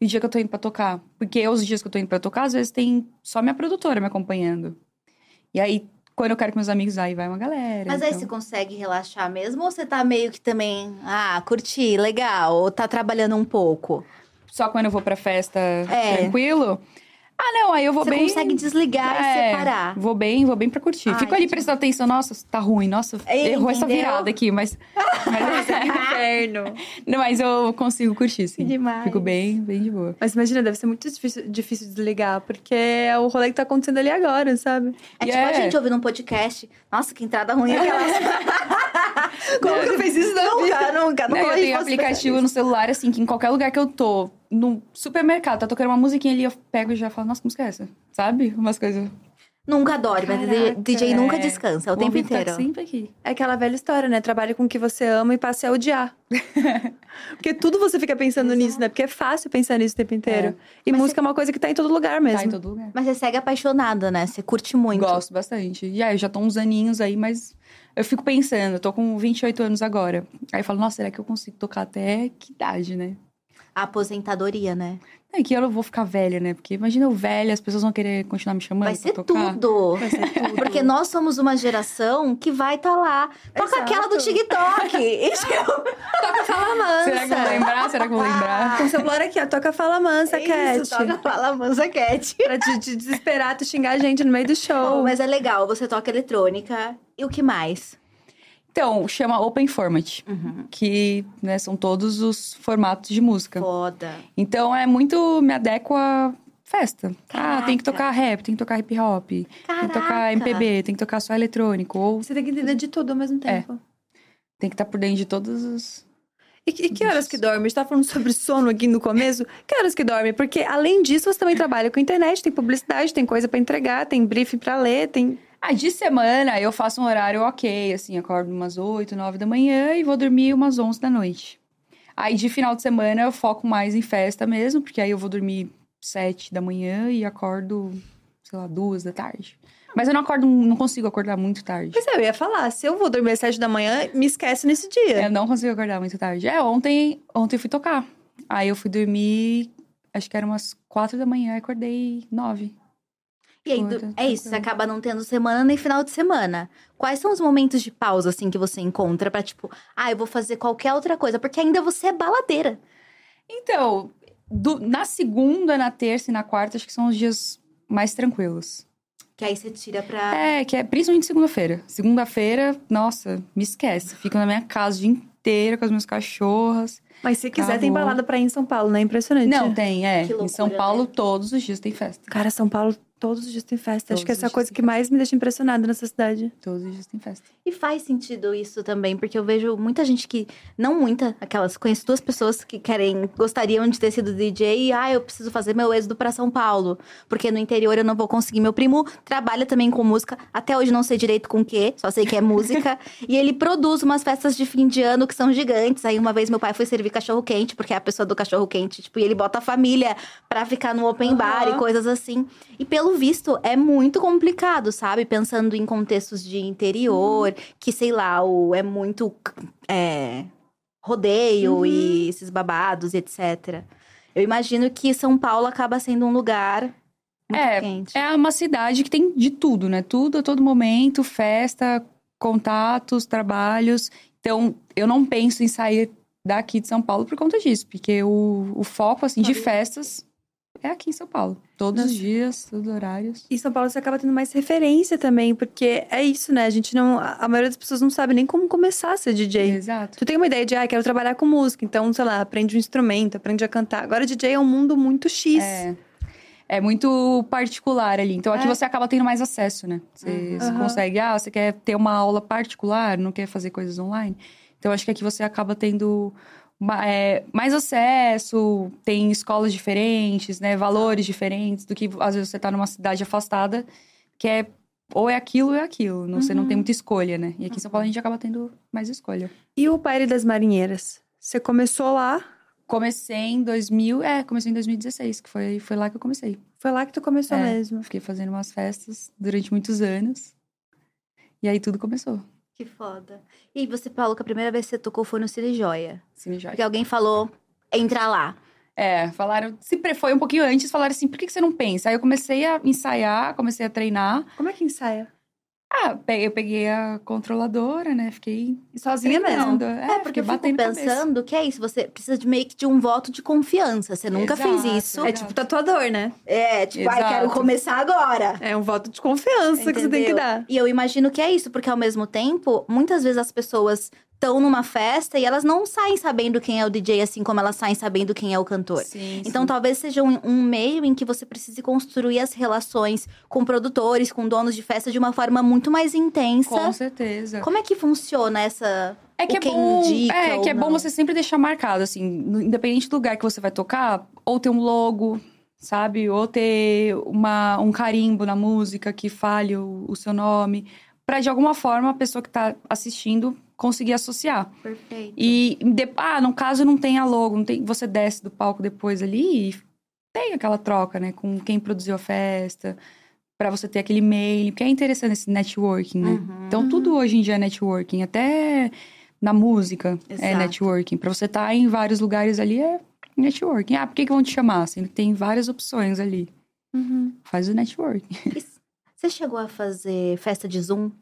e o dia que eu tô indo pra tocar. Porque os dias que eu tô indo pra tocar, às vezes tem só minha produtora me acompanhando. E aí, quando eu quero com meus amigos, aí vai uma galera. Mas aí então. você consegue relaxar mesmo? Ou você tá meio que também, ah, curti, legal? Ou tá trabalhando um pouco? Só quando eu vou pra festa É. tranquilo. Ah, não, aí eu vou você bem. consegue desligar e É, separar. Vou bem, vou bem pra curtir. Ai, Fico ali gente. prestando atenção, nossa, tá ruim, nossa, É, errou essa entendeu? virada aqui, mas. mas Inferno. não, mas eu consigo curtir, sim. Demais. Fico bem, bem de boa. Mas imagina, deve ser muito difícil, difícil desligar, porque é o rolê que tá acontecendo ali agora, sabe? É E tipo a é. gente ouvindo um podcast. Nossa, que entrada ruim aquela. Como que fez isso na nunca, nunca. Não, Nunca eu tenho você aplicativo no celular, assim, que em qualquer lugar que eu tô, no supermercado, tá tocando uma musiquinha ali, eu pego e já falo, nossa, que música é essa? Sabe? Umas coisas. Nunca dorme, mas Caraca. DJ nunca É. descansa, o Vou tempo tá inteiro. sempre aqui. É aquela velha história, né? Trabalhe com o que você ama e passe a odiar. Porque tudo você fica pensando nisso, né? Porque é fácil pensar nisso o tempo inteiro. E Mas música é uma coisa que tá em todo lugar mesmo. Tá em todo lugar. Mas você segue apaixonada, né? Você curte muito. Gosto bastante. E aí, eu já tô uns aninhos aí, mas eu fico pensando, eu tô com 28 anos agora. Aí eu falo, nossa, será que eu consigo tocar até que idade, né? A aposentadoria, né? É que eu não vou ficar velha, né? Porque imagina eu velha, as pessoas vão querer continuar me chamando Vai pra ser tocar. tudo. Vai ser tudo. Porque nós somos uma geração que vai estar tá lá. Toca Exato. aquela do TikTok. E, tipo, Toca Fala Mansa. Será que eu vou lembrar? Será que eu vou lembrar? Com o celular aqui, ó. Toca Fala Mansa, Cat. Isso, toca Fala Mansa Cat. Pra te, te desesperar, tu xingar a gente no meio do show. Oh, mas é legal, você toca eletrônica. E o que mais? Então, chama Open Format, Uhum. que né, são todos os formatos de música. Foda. Então, é muito... Me adequa a festa. Ah, tem que Caraca. tocar rap, tem que tocar hip hop. Tem que Caraca. tocar MPB, tem que tocar só eletrônico. Ou Você tem que entender de tudo ao mesmo tempo. tem que estar por dentro de todos os... E, e que horas que dorme? A gente tava falando sobre sono aqui no começo. Que horas que dorme? Porque, além disso, você também trabalha com internet, tem publicidade, tem coisa pra entregar, tem briefing pra ler, tem... Ah, de semana eu faço um horário ok, assim, acordo umas 8, 9 da manhã e vou dormir umas 11 da noite. Aí de final de semana eu foco mais em festa mesmo, porque aí eu vou dormir 7 da manhã e acordo, sei lá, 2 da tarde. Mas eu não acordo, não consigo acordar muito tarde. Pois é, eu ia falar, se eu vou dormir às sete da manhã, me esquece nesse dia. Eu não consigo acordar muito tarde. É, ontem, ontem eu fui tocar. Aí eu fui dormir, acho que era umas 4 da manhã, acordei 9. E aí, é isso, você acaba não tendo semana nem final de semana. Quais são os momentos de pausa, assim, que você encontra pra, tipo, ah, eu vou fazer qualquer outra coisa? Porque ainda você é baladeira. Então, do- na segunda, na terça e na quarta, acho que são os dias mais tranquilos. Que aí você tira pra. É, que é principalmente segunda-feira. Segunda-feira, nossa, me esquece. Fico na minha casa o dia inteiro com as minhas cachorras. Mas se quiser, tem Acabou. balada pra ir em São Paulo, né? Impressionante. Não, tem, é. Que em São loucura, Paulo, né? todos os dias tem festa. Cara, São Paulo, todos os dias tem festa. Acho Todos que os essa é a coisa que mais me deixa impressionada nessa cidade. Todos os dias tem festa. E faz sentido isso também, porque eu vejo muita gente que. Não muita, aquelas. Conheço duas pessoas que querem. Gostariam de ter sido DJ e, ah, eu preciso fazer meu êxodo pra São Paulo. Porque no interior eu não vou conseguir. Meu primo trabalha também com música. Até hoje não sei direito com o quê, só sei que é música. e ele produz umas festas de fim de ano que são gigantes. Aí uma vez meu pai foi servir cachorro-quente, porque é a pessoa do cachorro-quente. Tipo, e ele bota a família pra ficar no open bar e coisas assim. E pelo visto, é muito complicado, sabe? Pensando em contextos de interior, que sei lá, o, é muito é, rodeio Uhum. e esses babados, etc. Eu imagino que São Paulo acaba sendo um lugar muito É, quente. É uma cidade que tem de tudo, né? Tudo a todo momento, festa, contatos, trabalhos. Então, eu não penso em sair daqui de São Paulo por conta disso, porque o, o foco, assim, de festas é aqui em São Paulo. Todos Nossa. os dias, todos os horários. E São Paulo você acaba tendo mais referência também, porque é isso, né? A gente não. A maioria das pessoas não sabe nem como começar a ser DJ. Exato. Tu tem uma ideia de, ah, quero trabalhar com música, então, sei lá, aprende um instrumento, aprende a cantar. Agora, DJ é um mundo muito X. É. É muito particular ali. Então aqui É. você acaba tendo mais acesso, né? Você, Uhum. consegue, ah, você quer ter uma aula particular, não quer fazer coisas online. Então acho que aqui você acaba tendo mais acesso, tem escolas diferentes, né? Valores diferentes do que às vezes você tá numa cidade afastada, que é ou é aquilo ou é aquilo. Não, Você não Uhum. tem muita escolha, né? E aqui em São Paulo a gente acaba tendo mais escolha. E o Baile das Marinheiras? Você começou lá, Comecei em 2000, é, comecei em 2016, que foi, foi lá que eu comecei. foi lá que tu começou É. mesmo. Fiquei fazendo umas festas durante muitos anos. E aí tudo começou. Que foda. E você falou que a primeira vez que você tocou foi no Cine Joia. Cine Joia. Porque alguém falou, entra lá. É, falaram. Se foi um pouquinho antes, falaram assim: por que, que você não pensa? Aí eu comecei a ensaiar, comecei a treinar. Como é que ensaia? Ah, eu peguei a controladora, né? Fiquei E sozinha mesmo. treinando. É, porque fiquei eu fico pensando que é isso. Você precisa de meio que de um voto de confiança. Você nunca Exato, fez isso. É tipo tatuador, né? É, tipo, ai, quero começar agora. É um voto de confiança que você tem que Entendeu? dar. E eu imagino que é isso, porque ao mesmo tempo, muitas vezes as pessoas estão numa festa e elas não saem sabendo quem é o DJ, assim como elas saem sabendo quem é o cantor. Sim, Então, sim. talvez seja um, um meio em que você precise construir as relações com produtores, com donos de festa de uma forma muito mais intensa. Com certeza. Como é que funciona essa. É que é bom, é, que é bom você sempre deixar marcado, assim, independente do lugar que você vai tocar, ou ter um logo, sabe? Ou ter uma, um carimbo na música que fale o, o seu nome, Pra de alguma forma a pessoa que tá assistindo conseguir associar. Perfeito. E de- ah, no caso não tem a logo, não tem, você desce do palco depois ali e tem aquela troca, né, com quem produziu a festa, Pra você ter aquele e-mail, porque é interessante esse networking, né? Uhum. Então tudo hoje em dia é networking, até na música é Exato. networking. Pra você estar em vários lugares ali é networking. Ah, por que, que vão te chamar? Sendo que tem várias opções ali. Uhum. Faz o networking. Você chegou a fazer festa de Zoom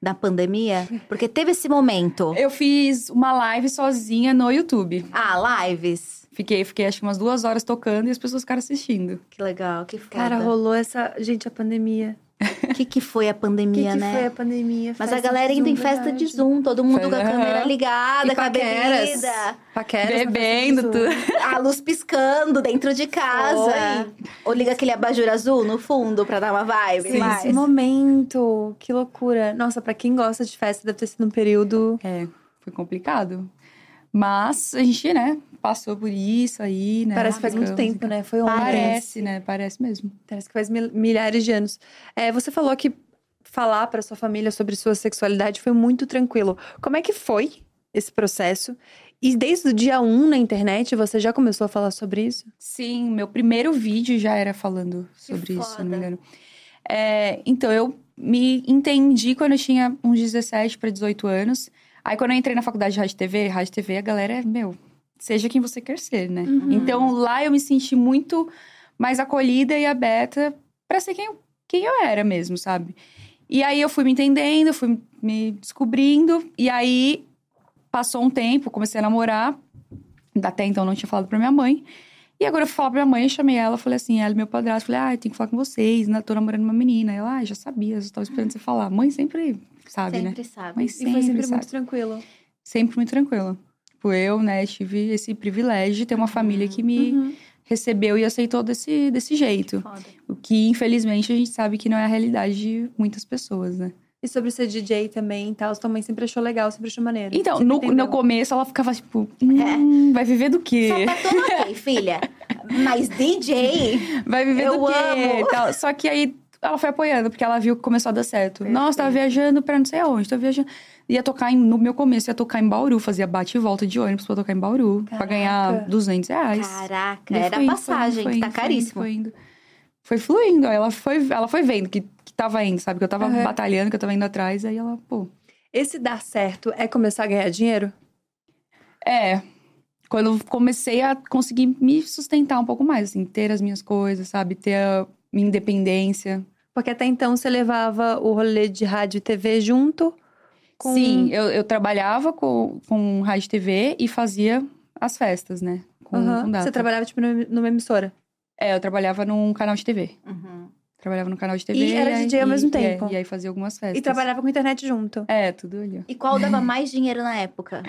na pandemia? Porque teve esse momento. Eu fiz uma live sozinha no YouTube. Ah, lives. Fiquei, fiquei acho que umas duas horas tocando e as pessoas ficaram assistindo. Que legal, que foda. Cara, rolou essa. Gente, a pandemia. O que, que foi a O que, pandemia, que né? foi a pandemia? Mas a galera indo em festa de. Zoom, todo mundo com a câmera ligada, E com a paqueras. bebida, Paqueras Bebendo, tudo. a luz piscando dentro de casa. Ou liga aquele abajur azul no fundo pra dar uma vibe. Sim, mais. esse momento. Que loucura. Nossa, pra quem gosta de festa, deve ter sido um período. É, foi complicado. Mas a gente, né, passou por isso aí, né? Parece que faz muito tempo, né? Foi ontem. Parece, né? Parece mesmo. Parece que faz mil- milhares de anos. É, você falou que falar pra sua família sobre sua sexualidade foi muito tranquilo. Como é que foi esse processo? E desde o dia 1 na internet, você já começou a falar sobre isso? Sim, meu primeiro vídeo já era falando sobre isso, se não me engano. É, então, eu me entendi quando eu tinha uns 17 para 18 anos. Aí, quando eu entrei na faculdade de Rádio e TV, Rádio e TV, a galera é, meu, seja quem você quer ser, né? Uhum. Então, lá eu me senti muito mais acolhida e aberta pra ser quem eu, quem eu era mesmo, sabe? E aí, eu fui me entendendo, fui me descobrindo. E aí, passou um tempo, comecei a namorar. Até então, não tinha falado pra minha mãe. E agora eu fui falar pra minha mãe, eu chamei ela, falei assim, ela e meu padrasto, falei, ah, eu tenho que falar com vocês, né? Tô namorando uma menina. Ela, ah, já sabia, eu só tava esperando você falar. Mãe sempre sabe, né? Sempre sabe. E foi sempre sabe. muito tranquilo. Sempre muito tranquila. Tipo, eu, né, tive esse privilégio de ter uma família que me Uhum. recebeu e aceitou desse, desse jeito. Foda. O que, infelizmente, a gente sabe que não é a realidade de muitas pessoas, né? E sobre ser DJ também e tal, sua mãe sempre achou legal, sempre achou maneiro. Então, no, entendeu. no começo, ela ficava tipo, hum, vai viver do quê? Sapatona ok, filha. Mas DJ, Vai viver Eu do quê? amo. Tal. Só que aí ela foi apoiando, porque ela viu que começou a dar certo. Perfeito. Nossa, tava viajando pra não sei aonde, tava viajando. Ia tocar em, no meu começo, ia tocar em Bauru, fazia bate e volta de ônibus pra tocar em Bauru, pra Caraca. ganhar 200 reais. caraca, era indo, passagem, foi que indo, tá foi caríssimo. indo, Foi, indo. Foi fluindo, aí ela foi, ela foi vendo que, que tava indo, sabe? Que eu tava Aham. batalhando, que eu tava indo atrás, aí ela, pô. Esse dar certo é começar a ganhar dinheiro? É. Quando eu comecei a conseguir me sustentar um pouco mais, assim, ter as minhas coisas, sabe? Ter a minha independência. Porque até então você levava o rolê de rádio e TV junto? com- Sim, eu, eu trabalhava com, com rádio e TV e fazia as festas, né? Com, Aham. com. Você trabalhava, tipo, numa emissora? É, eu trabalhava num canal de TV. Uhum. Trabalhava no canal de TV. E era aí- DJ ao mesmo e- é, tempo. e aí fazia algumas festas. E trabalhava com internet junto? É, tudo ali. E qual dava mais dinheiro na época?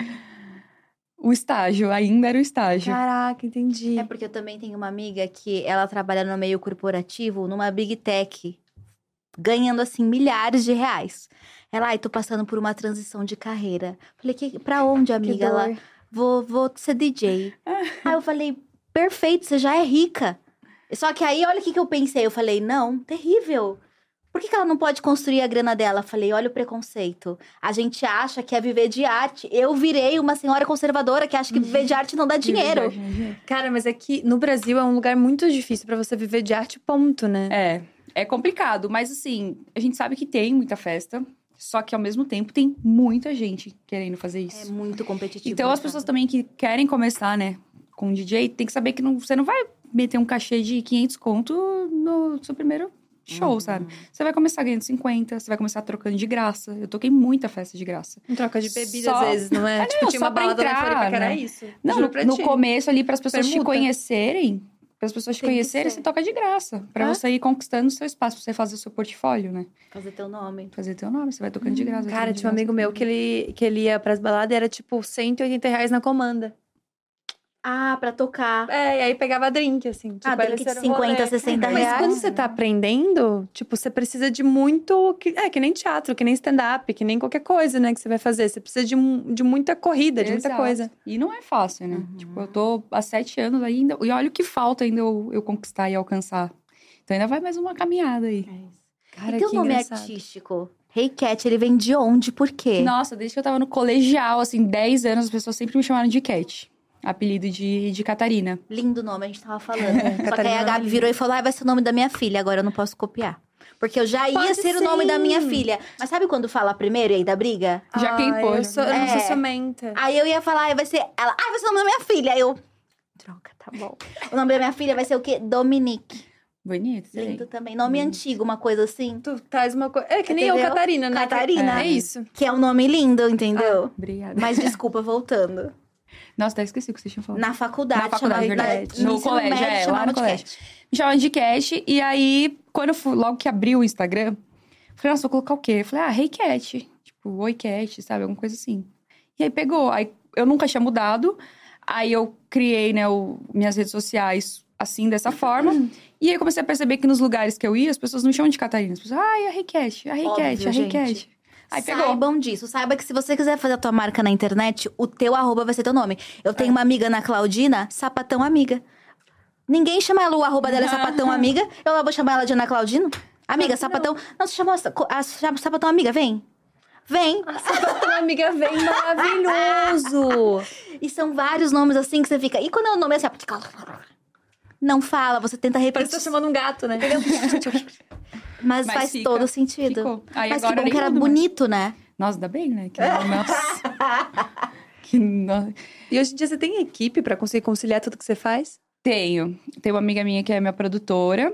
O estágio, ainda era o estágio. Caraca, entendi. É porque eu também tenho uma amiga que ela trabalha no meio corporativo, numa big tech, ganhando assim milhares de reais. Ela, ai, tô passando por uma transição de carreira. Falei, que, pra onde, amiga? Ela, dor. vou, vou ser DJ. aí eu falei, perfeito, você já é rica. Só que aí, olha o que, que eu pensei. Eu falei, não, terrível. Por que, que ela não pode construir a grana dela? Falei, olha o preconceito. A gente acha que é viver de arte. Eu virei uma senhora conservadora que acha que viver de arte não dá dinheiro. Cara, mas é que no Brasil é um lugar muito difícil pra você viver de arte, ponto, né? É, é complicado, mas assim, a gente sabe que tem muita festa, só que ao mesmo tempo tem muita gente querendo fazer É isso. muito competitivo. então as né, pessoas também que querem começar, né, com DJ, tem que saber que não, você não vai meter um cachê de 500 conto no seu primeiro show, sabe? Você vai começar ganhando 50, você vai começar trocando de graça. Eu toquei muita festa de graça. Em troca de bebida, Só- às vezes, não é? É, tipo, não, tinha só uma balada entrar, na Floripa que era né? isso. Não, no, no começo ali, para as pessoas te Permuta. conhecerem, para as pessoas te Tem conhecerem, você toca de graça. Ah. você ir conquistando o seu espaço, pra você fazer o seu portfólio, né? Fazer teu nome. Fazer teu nome, você vai tocando de graça. Cara, tinha um amigo meu que ele, que ele ia pras baladas e era tipo 180 reais na comanda. Ah, pra tocar. É, e aí pegava drink, assim. Tipo, Ah, drink de era o 50, rolê. 60 Mas reais. quando você tá aprendendo, tipo, você precisa de muito. que- É, que nem teatro, que nem stand-up, que nem qualquer coisa, né, que você vai fazer. Você precisa de, de muita corrida, de muita coisa. E não é fácil, né? Uhum. Tipo, eu tô há sete anos ainda. E olha o que falta ainda eu, eu conquistar e alcançar. Então ainda vai mais uma caminhada aí. É isso. Cara, e teu que nome engraçado. artístico? Hey Cat, ele vem de onde? Por quê? Nossa, desde que eu tava no colegial, assim, 10 anos, as pessoas sempre me chamaram de Cat. Apelido de, de Catarina. Lindo nome, a gente tava falando. Só que aí Catarina a Gabi Lindo. virou e falou: ah, vai ser o nome da minha filha, agora eu não posso copiar. Porque eu já ia Pode ser o nome da minha sim. filha. Mas sabe quando fala primeiro e aí dá briga? Já quem pôs, Eu, sou, eu não sou É. ciumenta. Aí eu ia falar, aí vai ser. Ela, ah, vai ser o nome da minha filha. Aí eu. Droga, tá bom. O nome da minha filha vai ser o quê? Dominique. Bonito. Lindo também. Nome Lindo. antigo, uma coisa assim. Tu traz uma coisa. É que nem eu? Catarina, né? Catarina. É, isso. Que é um nome lindo, entendeu? Obrigada. Mas desculpa, voltando. Nossa, até esqueci o que vocês tinham falado. Na faculdade, Na faculdade, verdade. na- No colégio, médio, é, lá no colégio. Cat. Me chamavam de Cat. E aí, quando eu fui, logo que abriu o Instagram, falei, nossa, vou colocar o quê? Eu falei, ah, Hey Cat. Tipo, Oi Cat, sabe? Alguma coisa assim. E aí pegou. Aí eu nunca tinha mudado. Aí eu criei, né, o- minhas redes sociais assim, dessa forma. E aí comecei a perceber que nos lugares que eu ia, as pessoas não me chamam de Catarina. As pessoas, ai, a Cat, a Cat, a Hey gente. Cat. Aí pegou. Saibam disso. Saiba que se você quiser fazer a tua marca na internet, o teu arroba vai ser teu nome. Eu tenho uma amiga na Claudina, Sapatão Amiga. Ninguém chama ela, o arroba dela é Sapatão Amiga. Eu lá vou chamar ela de Ana Claudino? Amiga, Sapatão. Não, você chamou a, a, chama Sapatão Amiga? Vem. Vem. Tua amiga vem maravilhoso. E são vários nomes assim que você fica. E quando é o nome assim, ó, não fala, você tenta Parece repetir. que tá chamando um gato, né? Mas, Mas faz fica, todo sentido. Ficou. Aí Mas que agora bom nem que era mudo bonito, né? Nossa, ainda bem, né? Que nossa. que no... E hoje em dia você tem equipe pra conseguir conciliar tudo que você faz? Tenho. Tem uma amiga minha que é minha produtora,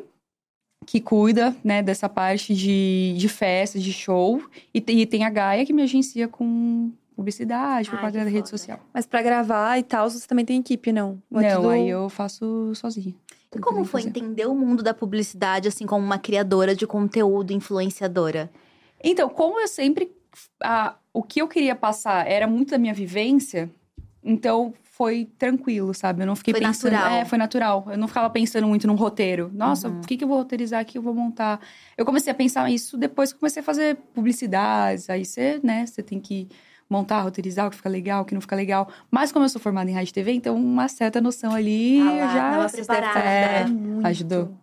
que cuida, né, dessa parte de, de festa, de show. E tem, e tem a Gaia, que me agencia com publicidade, por que da rede social. Mas pra gravar e tal, você também tem equipe, não? Ou é Não, tudo- aí eu faço sozinha. E como foi fazer. entender o mundo da publicidade, assim, como uma criadora de conteúdo, influenciadora? Então, como eu sempre. a- o que eu queria passar era muito da minha vivência, então foi tranquilo, sabe? Eu não fiquei Foi pensando. natural. É, foi natural. Eu não ficava pensando muito num roteiro. Nossa, Uhum. o que, que eu vou roteirizar aqui? Eu vou montar. Eu comecei a pensar isso depois que comecei a fazer publicidades. Aí você, né, você tem que montar, roteirizar o que fica legal, o que não fica legal. Mas como eu sou formada em rádio e TV, então uma certa noção ali Ah já. tava preparada. É, ajudou.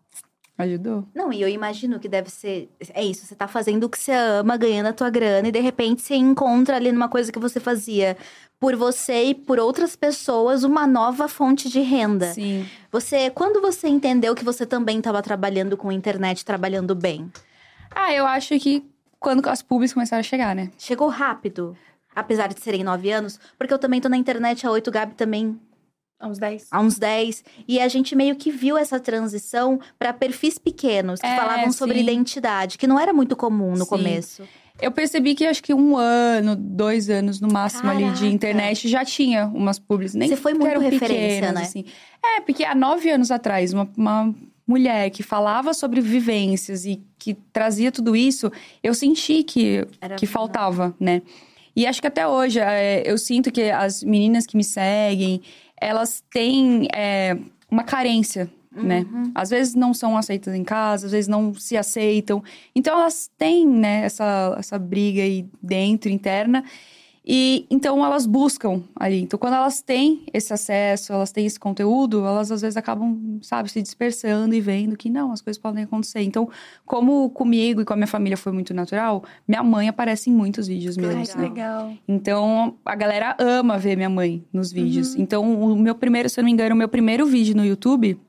Ajudou. Não, e eu imagino que deve ser. É isso, você tá fazendo o que você ama, ganhando a tua grana, e de repente você encontra ali numa coisa que você fazia por você e por outras pessoas uma nova fonte de renda. Sim. Você, quando você entendeu que você também estava trabalhando com internet, trabalhando bem? Ah, eu acho que quando as pubs começaram a chegar, né? Chegou rápido, apesar de serem nove anos, porque eu também tô na internet há oito, Gabi também Há uns 10. há uns 10. E a gente meio que viu essa transição para perfis pequenos, que É, falavam sobre sim. identidade, que não era muito comum no Sim. começo. Eu percebi que acho que um ano, dois anos no máximo ali Caraca. de internet já tinha umas pubs. Nem Você foi que muito eram referência, pequenas, né? Assim. É, porque há nove anos atrás, uma, uma mulher que falava sobre vivências e que trazia tudo isso, eu senti que, Era que faltava, né? E acho que até hoje é, eu sinto que as meninas que me seguem, elas têm é, uma carência, né? Uhum. Às vezes não são aceitas em casa, às vezes não se aceitam. Então elas têm, né, essa, essa briga aí dentro, interna. E então elas buscam ali. Então quando elas têm esse acesso, elas têm esse conteúdo, elas às vezes acabam, sabe, se dispersando e vendo que não, as coisas podem acontecer. Então, como comigo e com a minha família foi muito natural, minha mãe aparece em muitos vídeos mesmo. legal. né? Legal. Então, a galera ama ver minha mãe nos vídeos. Então, o meu primeiro, se eu não me engano, o meu primeiro vídeo no YouTube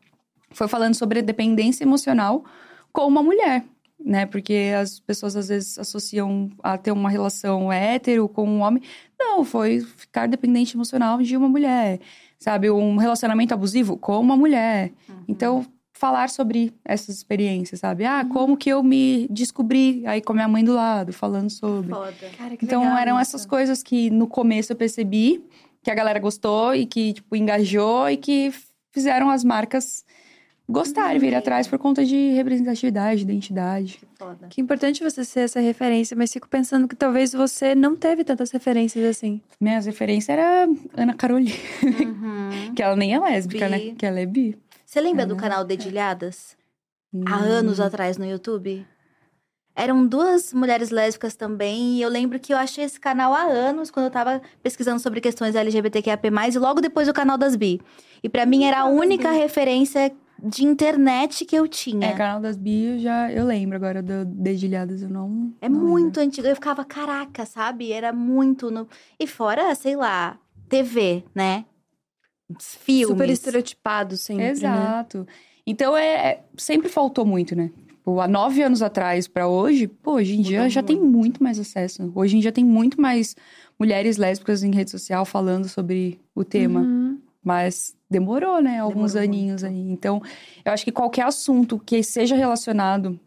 foi falando sobre dependência emocional com uma mulher, né? Porque as pessoas às vezes associam a ter uma relação hétero com um homem. Não, foi ficar dependente emocional de uma mulher, sabe? Um relacionamento abusivo com uma mulher. Então, falar sobre essas experiências, sabe? Ah, como que eu me descobri aí com a minha mãe do lado, falando sobre. Foda. Cara, que Então legal eram isso. essas coisas que no começo eu percebi que a galera gostou e que, tipo, engajou e que fizeram as marcas gostarem, vir atrás por conta de representatividade, identidade. Que foda. Que importante você ser essa referência, mas fico pensando que talvez você não teve tantas referências assim. Minhas referências era Ana Carolina, Uhum. que ela nem é lésbica, Bi. né? Que ela é bi. Você lembra É, do né? canal Dedilhadas? Há Hum. anos atrás no YouTube? Eram duas mulheres lésbicas também, e eu lembro que eu achei esse canal há anos, quando eu tava pesquisando sobre questões LGBTQIA+, e logo depois o canal das bi. E pra mim era a única referência de internet que eu tinha. É, canal das bi eu já eu lembro, agora do Dedilhadas eu não. É não muito antigo. Eu ficava, caraca, sabe? Era muito. No... E fora, sei lá, TV, né? Filmes. Super estereotipado sempre, né? Exato. Então é, é- sempre faltou muito, né? Tipo, há nove anos atrás pra hoje, pô, hoje em dia Mudou já tem muito. muito mais acesso. Hoje em dia tem muito mais mulheres lésbicas em rede social falando sobre o tema. Uhum. Mas demorou, né? Alguns Demorou aninhos muito. aí. Então, eu acho que qualquer assunto que seja relacionado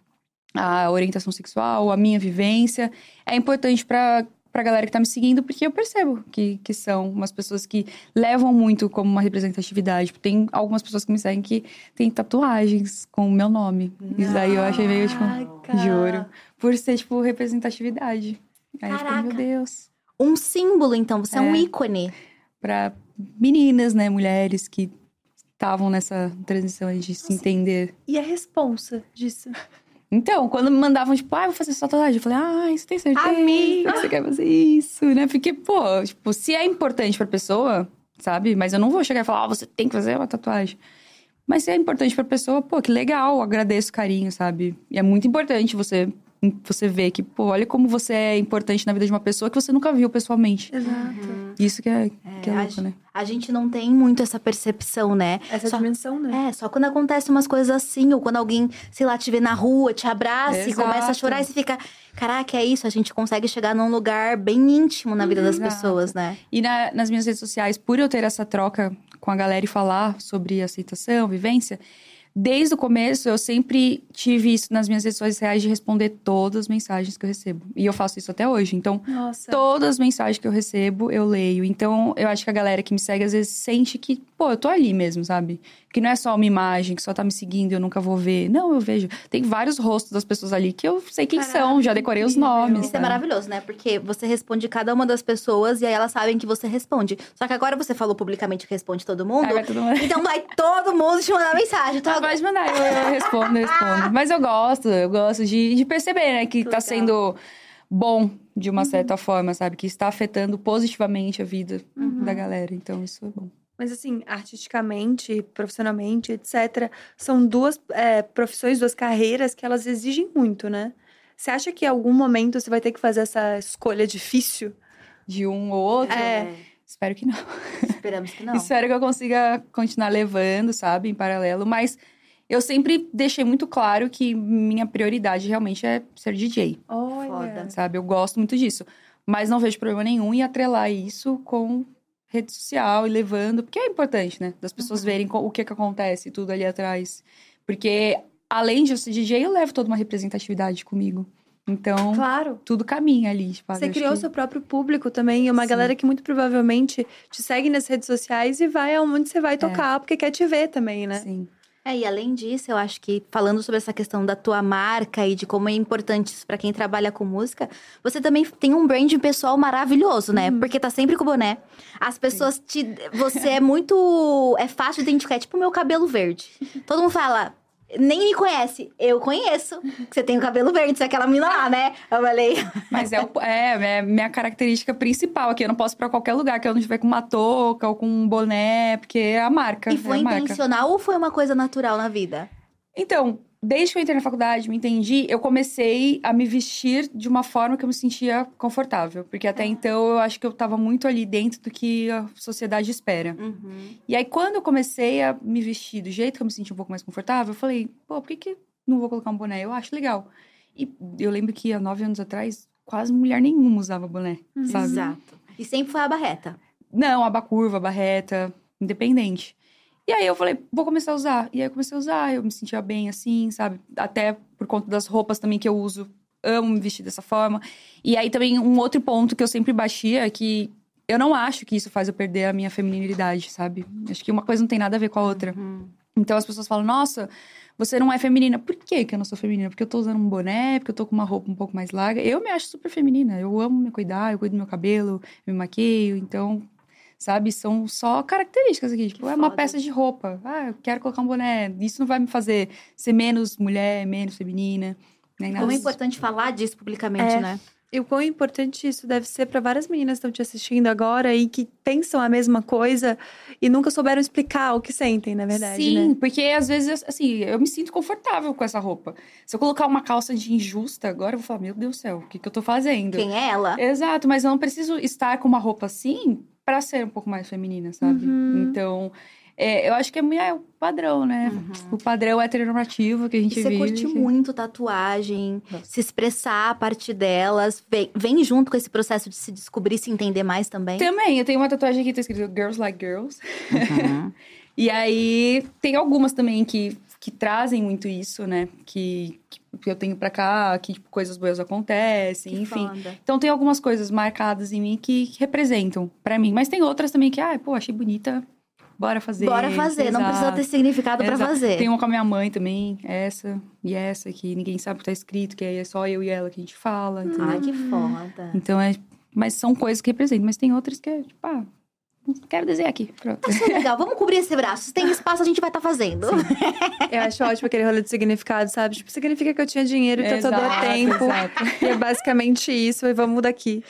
à orientação sexual, à minha vivência, é importante pra pra galera que tá me seguindo, porque eu percebo que, que são umas pessoas que levam muito como uma representatividade. Tem algumas pessoas que me seguem que têm tatuagens com o meu nome. Isso daí eu achei meio, tipo, Caraca. juro. Por ser, tipo, representatividade. Aí eu fiquei, Caraca. meu Deus. Um símbolo, então. Você é, um É. ícone. Pra meninas, né, mulheres que estavam nessa transição aí de se Nossa. entender. E a responsa disso? Então, quando me mandavam, tipo, ah, vou fazer sua tatuagem, eu falei, ah, você tem certeza Amiga. que você quer fazer isso, né? Porque, pô, tipo, se é importante pra pessoa, sabe? Mas eu não vou chegar e falar, ah, você tem que fazer uma tatuagem. Mas se é importante pra pessoa, pô, que legal, agradeço o carinho, sabe? E é muito importante você, você ver que, pô, olha como você é importante na vida de uma pessoa que você nunca viu pessoalmente. Exato. Isso que é, que é a louco, gen- né? A gente não tem muito essa percepção, né? Essa Só- dimensão, né? É, só quando acontece umas coisas assim, ou quando alguém, sei lá, te vê na rua, te abraça e Exato. começa a chorar e você fica, caraca, é isso, a gente consegue chegar num lugar bem íntimo na vida das pessoas, né? E na- nas minhas redes sociais, por eu ter essa troca com a galera e falar sobre aceitação, vivência, desde o começo eu sempre tive isso nas minhas redes sociais de responder todas as mensagens que eu recebo. E eu faço isso até hoje. Então, Nossa. todas as mensagens que eu recebo, eu leio. Então, eu acho que a galera que me segue às vezes sente que, pô, eu tô ali mesmo, sabe? Que não é só uma imagem que só tá me seguindo e eu nunca vou ver. Não, eu vejo. Tem vários rostos das pessoas ali que eu sei quem Caraca, são, já decorei os nomes. Isso é maravilhoso, né? Porque você responde cada uma das pessoas e aí elas sabem que você responde. Só que agora você falou publicamente que responde todo mundo. Agora todo mundo- Então vai todo mundo te mandar mensagem. Então, Tá, pode mandar, eu, eu respondo, eu respondo. Mas eu gosto, eu gosto de, de perceber, né, que tá legal. sendo bom de uma certa forma, sabe? Que está afetando positivamente a vida da galera. Então, isso é bom. Mas assim, artisticamente, profissionalmente, etc., são duas é, profissões, duas carreiras que elas exigem muito, né? Você acha que em algum momento você vai ter que fazer essa escolha difícil? De um ou outro, É. espero que não. Esperamos que não. Espero que eu consiga continuar levando, sabe, em paralelo. Mas eu sempre deixei muito claro que minha prioridade realmente é ser DJ. Olha. Foda. sabe? Eu gosto muito disso. Mas não vejo problema nenhum em atrelar isso com rede social e levando, porque é importante, né? Das pessoas verem co- o que que acontece tudo ali atrás. Porque além de eu ser DJ, eu levo toda uma representatividade comigo. Então, Claro. tudo caminha ali, tipo, Você eu acho criou que- seu próprio público também, e uma Sim. galera que muito provavelmente te segue nas redes sociais e vai aonde você vai tocar, porque quer te ver também, né? Sim. É, e além disso, eu acho que falando sobre essa questão da tua marca e de como é importante isso pra quem trabalha com música, você também tem um branding pessoal maravilhoso, né? Uhum. Porque tá sempre com o boné. As pessoas te. Você é muito. É fácil de identificar, é tipo o meu cabelo verde. Todo mundo fala. Nem me conhece. Eu conheço. Que você tem o cabelo verde, você é aquela mina lá, né? Eu falei. Mas é, o- é, é minha característica principal aqui. Eu não posso ir pra qualquer lugar que eu não tiver com uma touca ou com um boné, porque é a marca. E é foi marca. intencional ou foi uma coisa natural na vida? Então, desde que eu entrei na faculdade, me entendi, eu comecei a me vestir de uma forma que eu me sentia confortável. Porque até então eu acho que eu tava muito ali dentro do que a sociedade espera. Uhum. E aí, quando eu comecei a me vestir do jeito que eu me sentia um pouco mais confortável, eu falei, pô, por que, que não vou colocar um boné? Eu acho legal. E eu lembro que há nove anos atrás, quase mulher nenhuma usava boné, sabe? Exato. E sempre foi a barreta. Não, aba curva, barreta, independente. E aí eu falei, vou começar a usar. E aí eu comecei a usar, eu me sentia bem assim, sabe? Até por conta das roupas também que eu uso. Amo me vestir dessa forma. E aí também um outro ponto que eu sempre baixia é que eu não acho que isso faz eu perder a minha feminilidade, sabe? Acho que uma coisa não tem nada a ver com a outra. Uhum. Então as pessoas falam, nossa, você não é feminina. Por que, que eu não sou feminina? Porque eu tô usando um boné, porque eu tô com uma roupa um pouco mais larga. Eu me acho super feminina. Eu amo me cuidar, eu cuido do meu cabelo, eu me maqueio. Então, sabe, são só características aqui. Tipo, é uma foda. peça de roupa. Ah, eu quero colocar um boné. Isso não vai me fazer ser menos mulher, menos feminina. Nem nada. Como é importante falar disso publicamente, É. né? E o quão importante isso deve ser para várias meninas que estão te assistindo agora e que pensam a mesma coisa e nunca souberam explicar o que sentem, na verdade, Sim, né? porque às vezes, assim, eu me sinto confortável com essa roupa. Se eu colocar uma calça de injusta agora, eu vou falar, meu Deus do céu, o que, que eu tô fazendo? Quem é ela? Exato, mas eu não preciso estar com uma roupa assim pra ser um pouco mais feminina, sabe? Uhum. Então, é, eu acho que é, é o padrão, né? O padrão heteronormativo que a gente E você vive. curte que- muito tatuagem, Nossa. se expressar a partir delas. Vem, vem junto com esse processo de se descobrir, se entender mais também. Também, eu tenho uma tatuagem aqui que tá escrito Girls Like Girls. Uhum. E aí, tem algumas também que, que trazem muito isso, né? Que, que eu tenho pra cá, que tipo, coisas boas acontecem, Que enfim. foda. Então tem algumas coisas marcadas em mim que, representam pra mim. Mas tem outras também que, ah, pô, achei bonita, bora fazer. Bora fazer, não precisa Exato. ter significado pra Exato. fazer. Tem uma com a minha mãe também, essa e essa, que ninguém sabe o que tá escrito, que aí é só eu e ela que a gente fala, entendeu? Ai, que foda. Então é. Mas são coisas que representam. Mas tem outras que é, tipo, ah, quero desenhar aqui. Pronto. Isso é legal, vamos cobrir esse braço. Se tem espaço, a gente vai estar fazendo. Eu acho ótimo aquele rolê de significado, sabe? Tipo, significa que eu tinha dinheiro e tatuador Exato, tempo. exato. E é basicamente isso, e vamos daqui.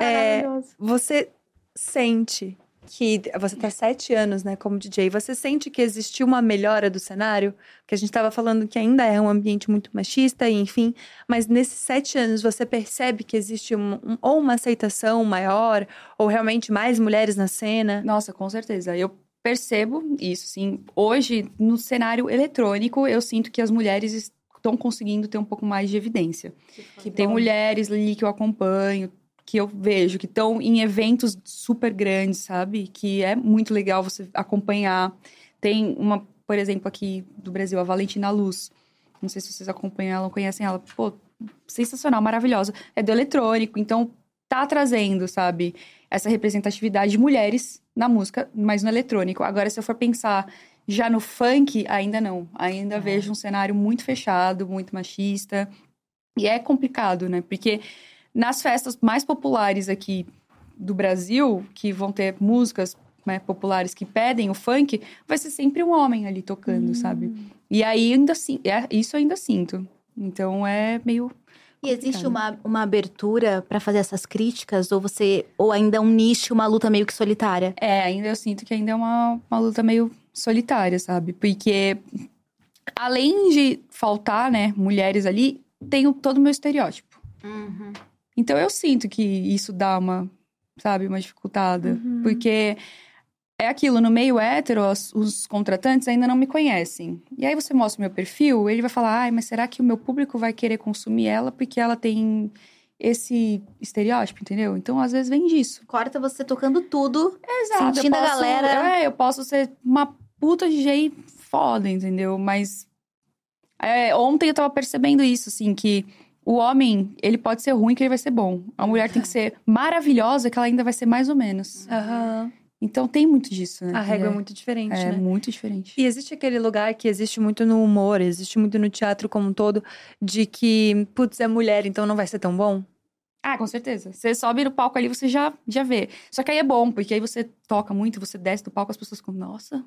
É, Maravilhoso. Você sente que você tá sete anos, né, como DJ. Você sente que existiu uma melhora do cenário? Porque a gente tava falando que ainda é um ambiente muito machista, e enfim. Mas nesses sete anos você percebe que existe um, um- ou uma aceitação maior, ou realmente mais mulheres na cena? Nossa, com certeza. Eu percebo isso, sim. Hoje, no cenário eletrônico, eu sinto que as mulheres estão conseguindo ter um pouco mais de evidência. Que Tem bom. mulheres ali que eu acompanho, que eu vejo, que estão em eventos super grandes, sabe? Que é muito legal você acompanhar. Tem uma, por exemplo, aqui do Brasil, a Valentina Luz. Não sei se vocês acompanham ela ou conhecem ela. Pô, sensacional, maravilhosa. É do eletrônico, então tá trazendo, sabe? Essa representatividade de mulheres na música, mas no eletrônico. Agora, se eu for pensar já no funk, ainda não. Ainda vejo um cenário muito fechado, muito machista. E é complicado, né? Porque nas festas mais populares aqui do Brasil, que vão ter músicas né, populares que pedem o funk, vai ser sempre um homem ali tocando, sabe? E aí ainda assim, é, isso ainda sinto. Então é meio. E existe uma, uma abertura pra fazer essas críticas? Ou você. Ou ainda é um nicho, uma luta meio que solitária? É, ainda eu sinto que ainda é uma, uma luta meio solitária, sabe? Porque além de faltar, né, mulheres ali, tem o- todo o meu estereótipo. Então eu sinto que isso dá uma, sabe, uma dificultada. Uhum. Porque é aquilo, no meio hétero, os, os contratantes ainda não me conhecem. E aí você mostra o meu perfil, ele vai falar, ai, mas será que o meu público vai querer consumir ela porque ela tem esse estereótipo, entendeu? Então, às vezes, vem disso. Corta você tocando tudo. Exato. Sentindo a posso- galera. É, eu posso ser uma puta DJ foda, entendeu? Mas é, ontem eu tava percebendo isso, assim, que o homem, ele pode ser ruim que ele vai ser bom. A mulher tem que ser maravilhosa que ela ainda vai ser mais ou menos. Aham. Então tem muito disso, né? A régua é muito diferente, É né? muito diferente. E existe aquele lugar que existe muito no humor, existe muito no teatro como um todo, de que, putz, é mulher, então não vai ser tão bom? Ah, com certeza. Você sobe no palco ali, você já, já vê. Só que aí é bom, porque aí você toca muito, você desce do palco, as pessoas ficam, nossa,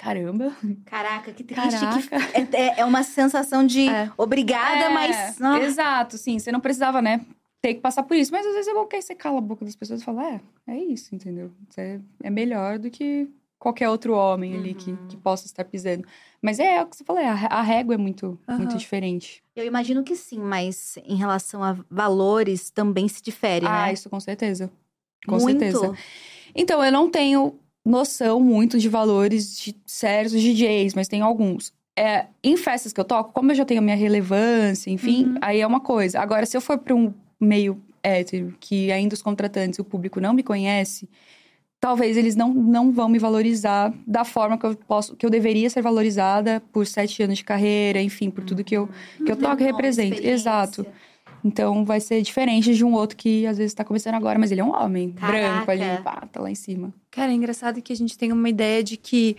caramba. Caraca, que triste. Caraca. Que é, é- é uma sensação de É. obrigada, É, mas. ah, Exato, sim. Você não precisava, né, ter que passar por isso. Mas às vezes é bom que aí você cala a boca das pessoas e fala, é, é isso, entendeu? Você é melhor do que qualquer outro homem ali que, Uhum. que possa estar pisando. Mas é, o que você falou, é, a, régua é muito, muito Aham. diferente. Eu imagino que sim, mas em relação a valores também se difere, Ah, né? isso com certeza. Com Muito. certeza. Então, eu não tenho noção muito de valores de certos DJs, mas tenho alguns. É, em festas que eu toco, como eu já tenho a minha relevância, enfim, Uhum. aí é uma coisa. Agora, se eu for para um meio hétero, que ainda os contratantes e o público não me conhece, talvez eles não, não vão me valorizar da forma que eu posso, que eu deveria ser valorizada por sete anos de carreira, enfim, por tudo que eu, que eu toco e represento. Exato. Então vai ser diferente de um outro que às vezes tá começando agora, mas ele é um homem Caraca. branco ali, pá, tá lá em cima. Cara, é engraçado que a gente tem uma ideia de que,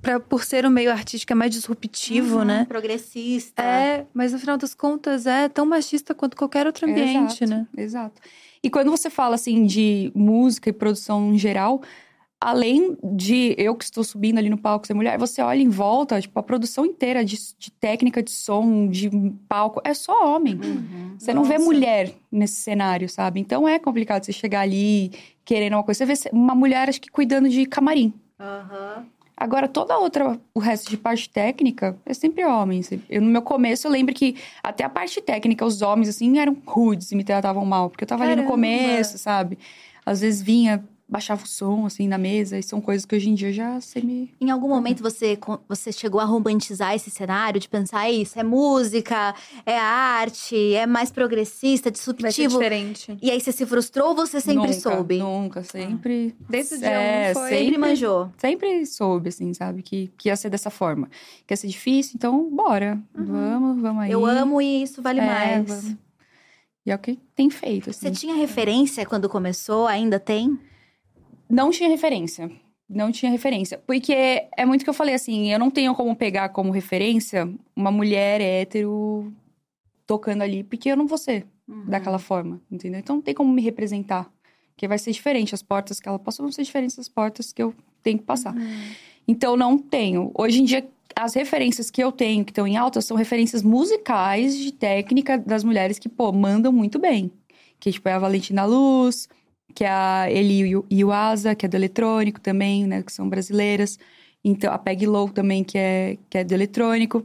pra, por ser um meio artístico, é mais disruptivo, Uhum, né? Progressista. É, mas no final das contas é tão machista quanto qualquer outro ambiente, Exato, né? Exato. E quando você fala assim de música e produção em geral, além de eu que estou subindo ali no palco ser mulher, você olha em volta, tipo, a produção inteira de, de técnica de som, de palco, é só homem. Uhum. Você não vê Nossa. mulher nesse cenário, sabe? Então é complicado você chegar ali querendo uma coisa. Você vê uma mulher, acho que cuidando de camarim. Aham. Agora, toda a outra, o resto de parte técnica, é sempre homem. Eu, no meu começo, eu lembro que até a parte técnica, os homens, assim, eram rudes e me tratavam mal. Porque eu tava ali no Caramba! começo, sabe? Às vezes vinha, baixava o som, assim, na mesa. E são coisas que hoje em dia já sei me... Em algum momento você, você chegou a romantizar esse cenário, de pensar, "É isso é música, é arte, é mais progressista, Vai disruptivo. diferente. E aí você se frustrou ou você sempre nunca, soube? Nunca, sempre... Desde o dia É, um foi... Sempre manjou. sempre soube, assim, sabe? Que, que ia ser dessa forma. Que ia ser difícil, então bora. Vamos, vamos aí. Eu amo e isso vale É, mais. vamos. E é o que tem feito, assim. Você tinha referência quando começou? Ainda tem? Não tinha referência. Não tinha referência. Porque é muito que eu falei assim, eu não tenho como pegar como referência uma mulher hétero tocando ali, porque eu não vou ser Uhum. daquela forma, entendeu? Então não tem como me representar. Porque vai ser diferente. As portas que ela passou vão ser diferentes das portas que eu tenho que passar. Então não tenho. Hoje em dia, as referências que eu tenho, que estão em alta, são referências musicais de técnica das mulheres que, pô, mandam muito bem. Que, tipo, é a Valentina Luz, que é a Eli Iuasa, que é do eletrônico também, né? Que são brasileiras. Então, a Peg Low também, que é, que é do eletrônico.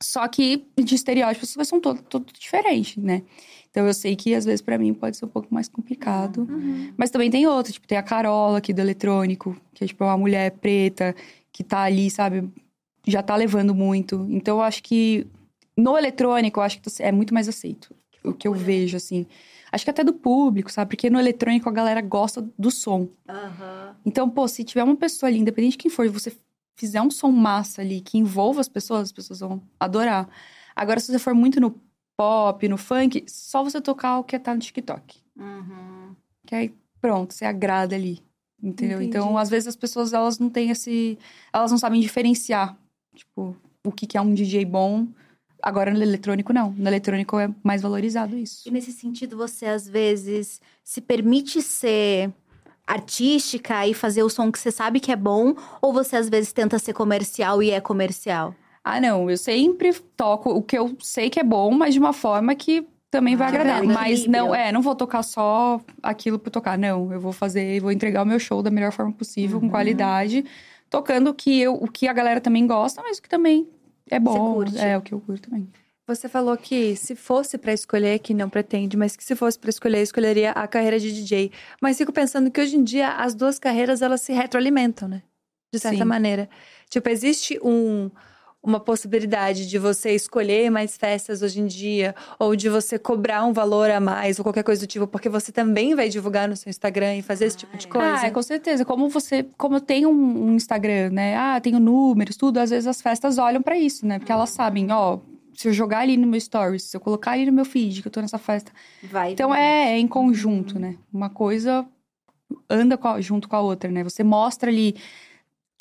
Só que de estereótipos são todo, todo diferente, né? Então eu sei que às vezes pra mim pode ser um pouco mais complicado. Uhum. Mas também tem outro, tipo, tem a Carola aqui do eletrônico, que é tipo uma mulher preta que tá ali, sabe, já tá levando muito. Então eu acho que no eletrônico eu acho que é muito mais aceito. O que eu vejo, assim. Acho que até do público, sabe? Porque no eletrônico a galera gosta do som. Aham. Então, pô, se tiver uma pessoa ali, independente de quem for, e você fizer um som massa ali que envolva as pessoas, as pessoas vão adorar. Agora, se você for muito no pop, no funk, só você tocar o que tá no TikTok. Uhum. Que aí, pronto, você agrada ali. Entendeu? Entendi. Então, às vezes as pessoas, elas não têm esse... Elas não sabem diferenciar, tipo, o que, que é um DJ bom. Agora, no eletrônico, não. No eletrônico é mais valorizado isso. E nesse sentido, você às vezes se permite ser artística e fazer o som que você sabe que é bom? Ou você às vezes tenta ser comercial e é comercial? Ah, não. Eu sempre toco o que eu sei que é bom, mas de uma forma que também vai Ah, agradar. Mas equilíbrio. não, é, não vou tocar só aquilo por tocar. Não, eu vou fazer, vou entregar o meu show da melhor forma possível, Uhum. com qualidade, tocando o que, eu, o que a galera também gosta, mas o que também é bom. curte. É, o que eu curto também. Você falou que se fosse pra escolher, que não pretende, mas que se fosse pra escolher, escolheria a carreira de DJ. Mas fico pensando que hoje em dia as duas carreiras elas se retroalimentam, né? De certa Sim. maneira. Tipo, existe um, uma possibilidade de você escolher mais festas hoje em dia, ou de você cobrar um valor a mais, ou qualquer coisa do tipo, porque você também vai divulgar no seu Instagram e fazer esse tipo de Ah, coisa. Ah, é, com certeza. Como você, como eu tenho um, um Instagram, né? Ah, tenho números, tudo. Às vezes as festas olham pra isso, né? Porque elas sabem, ó, se eu jogar ali no meu stories, se eu colocar ali no meu feed que eu tô nessa festa, Vai. Então é, é em conjunto, né? Uma coisa anda com a- junto com a outra, né? Você mostra ali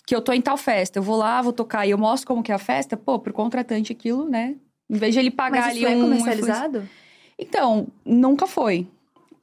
que eu tô em tal festa, eu vou lá, vou tocar e eu mostro como que é a festa, pô, pro contratante aquilo, né? Em vez de ele pagar Mas ali isso é um comercializado? Então, nunca foi.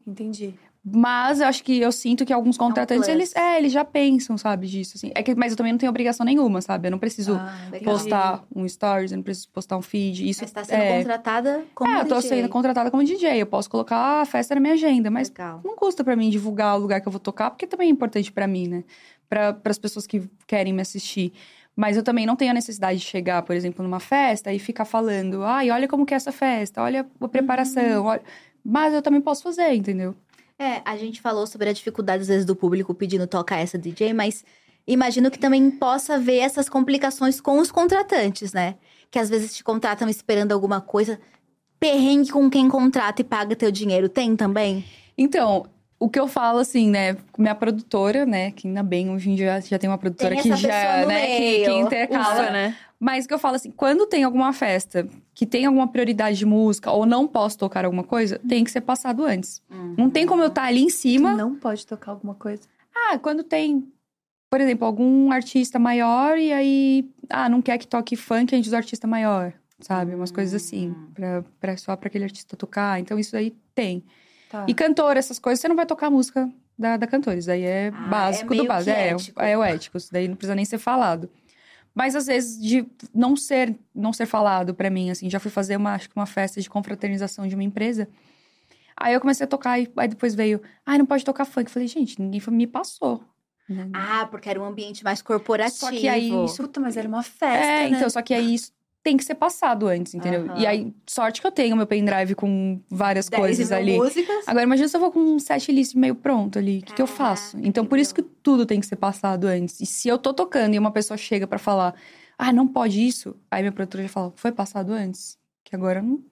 Entendi. Mas eu acho que eu sinto que alguns contratantes, plus. eles, é, eles já pensam, sabe, disso, assim. É que, mas eu também não tenho obrigação nenhuma, sabe? Eu não preciso Ah, postar um stories, eu não preciso postar um feed. Isso Você está sendo é... contratada como É, eu tô DJ. sendo contratada como DJ. Eu posso colocar a festa na minha agenda, mas Legal. não custa pra mim divulgar o lugar que eu vou tocar, porque também é importante pra mim, né? Para as pessoas que querem me assistir. Mas eu também não tenho a necessidade de chegar, por exemplo, numa festa e ficar falando, ai, olha como que é essa festa, olha a preparação, olha... Mas eu também posso fazer, entendeu? É, a gente falou sobre a dificuldade, às vezes, do público pedindo toca essa DJ, mas imagino que também possa haver essas complicações com os contratantes, né? Que às vezes te contratam esperando alguma coisa. Perrengue com quem contrata e paga teu dinheiro. Tem também? Então, o que eu falo, assim, né? Minha produtora, né? Que ainda bem, hoje em dia já tem uma produtora Tem que já, né? Que, que intercala. Ufa, né? Mas o que eu falo assim, quando tem alguma festa que tem alguma prioridade de música ou não posso tocar alguma coisa, tem que ser passado antes. Não tem como eu estar ali em Tu cima. não pode tocar alguma coisa. Ah, quando tem, por exemplo, algum artista maior e aí, ah, não quer que toque funk, a gente usa artista maior, sabe? Umas coisas assim, Hum. pra, pra, só pra aquele artista tocar. Então isso aí tem. Tá. E cantor, essas coisas, você não vai tocar a música da, da cantora. Isso daí é Ah, básico é do básico. É, ético. é o ético. Isso daí não precisa nem ser falado. Mas às vezes de não ser não ser falado pra mim, assim, já fui fazer uma, acho que uma festa de confraternização de uma empresa. Aí eu comecei a tocar e aí depois veio, ai, não pode tocar funk. Eu falei, gente, ninguém me passou. né? Ah, porque era um ambiente mais corporativo. Só que aí isso Puta, mas era uma festa, é, né? então, só que aí isso tem que ser passado antes, entendeu? Aham. E aí, sorte que eu tenho meu pendrive com várias 10 coisas ali. músicas. Agora, imagina se eu vou com um set list meio pronto ali. O que, que eu faço? Então, por isso que tudo tem que ser passado antes. E se eu tô tocando e uma pessoa chega pra falar, ah, não pode isso, aí minha produtora já fala, foi passado antes. Que agora não.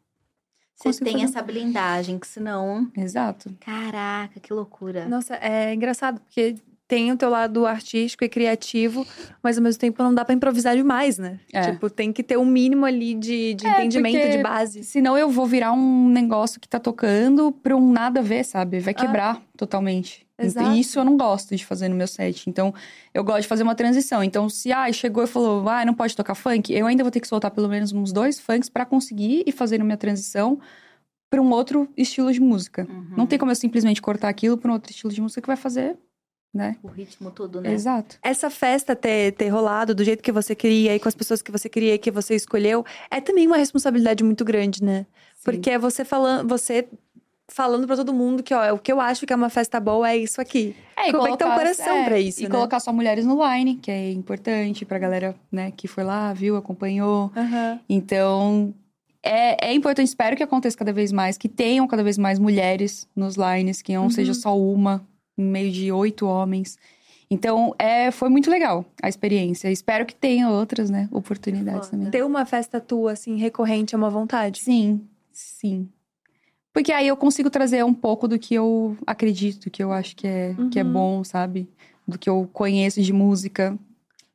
Você tem fazer. essa blindagem, que senão. Exato. Caraca, que loucura. Nossa, é engraçado, porque tem o teu lado artístico e criativo, mas ao mesmo tempo não dá pra improvisar demais, né? É. Tipo, tem que ter um mínimo ali de, de É, entendimento, de base. Senão eu vou virar um negócio que tá tocando pra um nada a ver, sabe? Vai quebrar totalmente. Exato. E isso eu não gosto de fazer no meu set. Então, eu gosto de fazer uma transição. Então, se ah, chegou e falou, ah, não pode tocar funk, eu ainda vou ter que soltar pelo menos uns dois funks pra conseguir ir fazendo minha transição pra um outro estilo de música. Uhum. Não tem como eu simplesmente cortar aquilo pra um outro estilo de música que vai fazer, né? O ritmo todo, né? Exato. Essa festa ter, ter rolado do jeito que você queria e com as pessoas que você queria e que você escolheu, é também uma responsabilidade muito grande, né? Porque é você falando, você falando pra todo mundo que, ó, o que eu acho que é uma festa boa é isso aqui. É, Como é que tá o colocar- coração é, pra isso, E né? colocar só mulheres no line, que é importante pra galera, né, que foi lá, viu, acompanhou. Então, é, é importante, espero que aconteça cada vez mais, que tenham cada vez mais mulheres nos lines, que não Uhum. seja só uma, em meio de oito homens. Então, é, foi muito legal a experiência. Espero que tenha outras, né, oportunidades também. Ter uma festa tua, assim, recorrente é uma vontade. Sim, sim. Porque aí eu consigo trazer um pouco do que eu acredito, que eu acho que é, que é Uhum. bom, sabe? Do que eu conheço de música.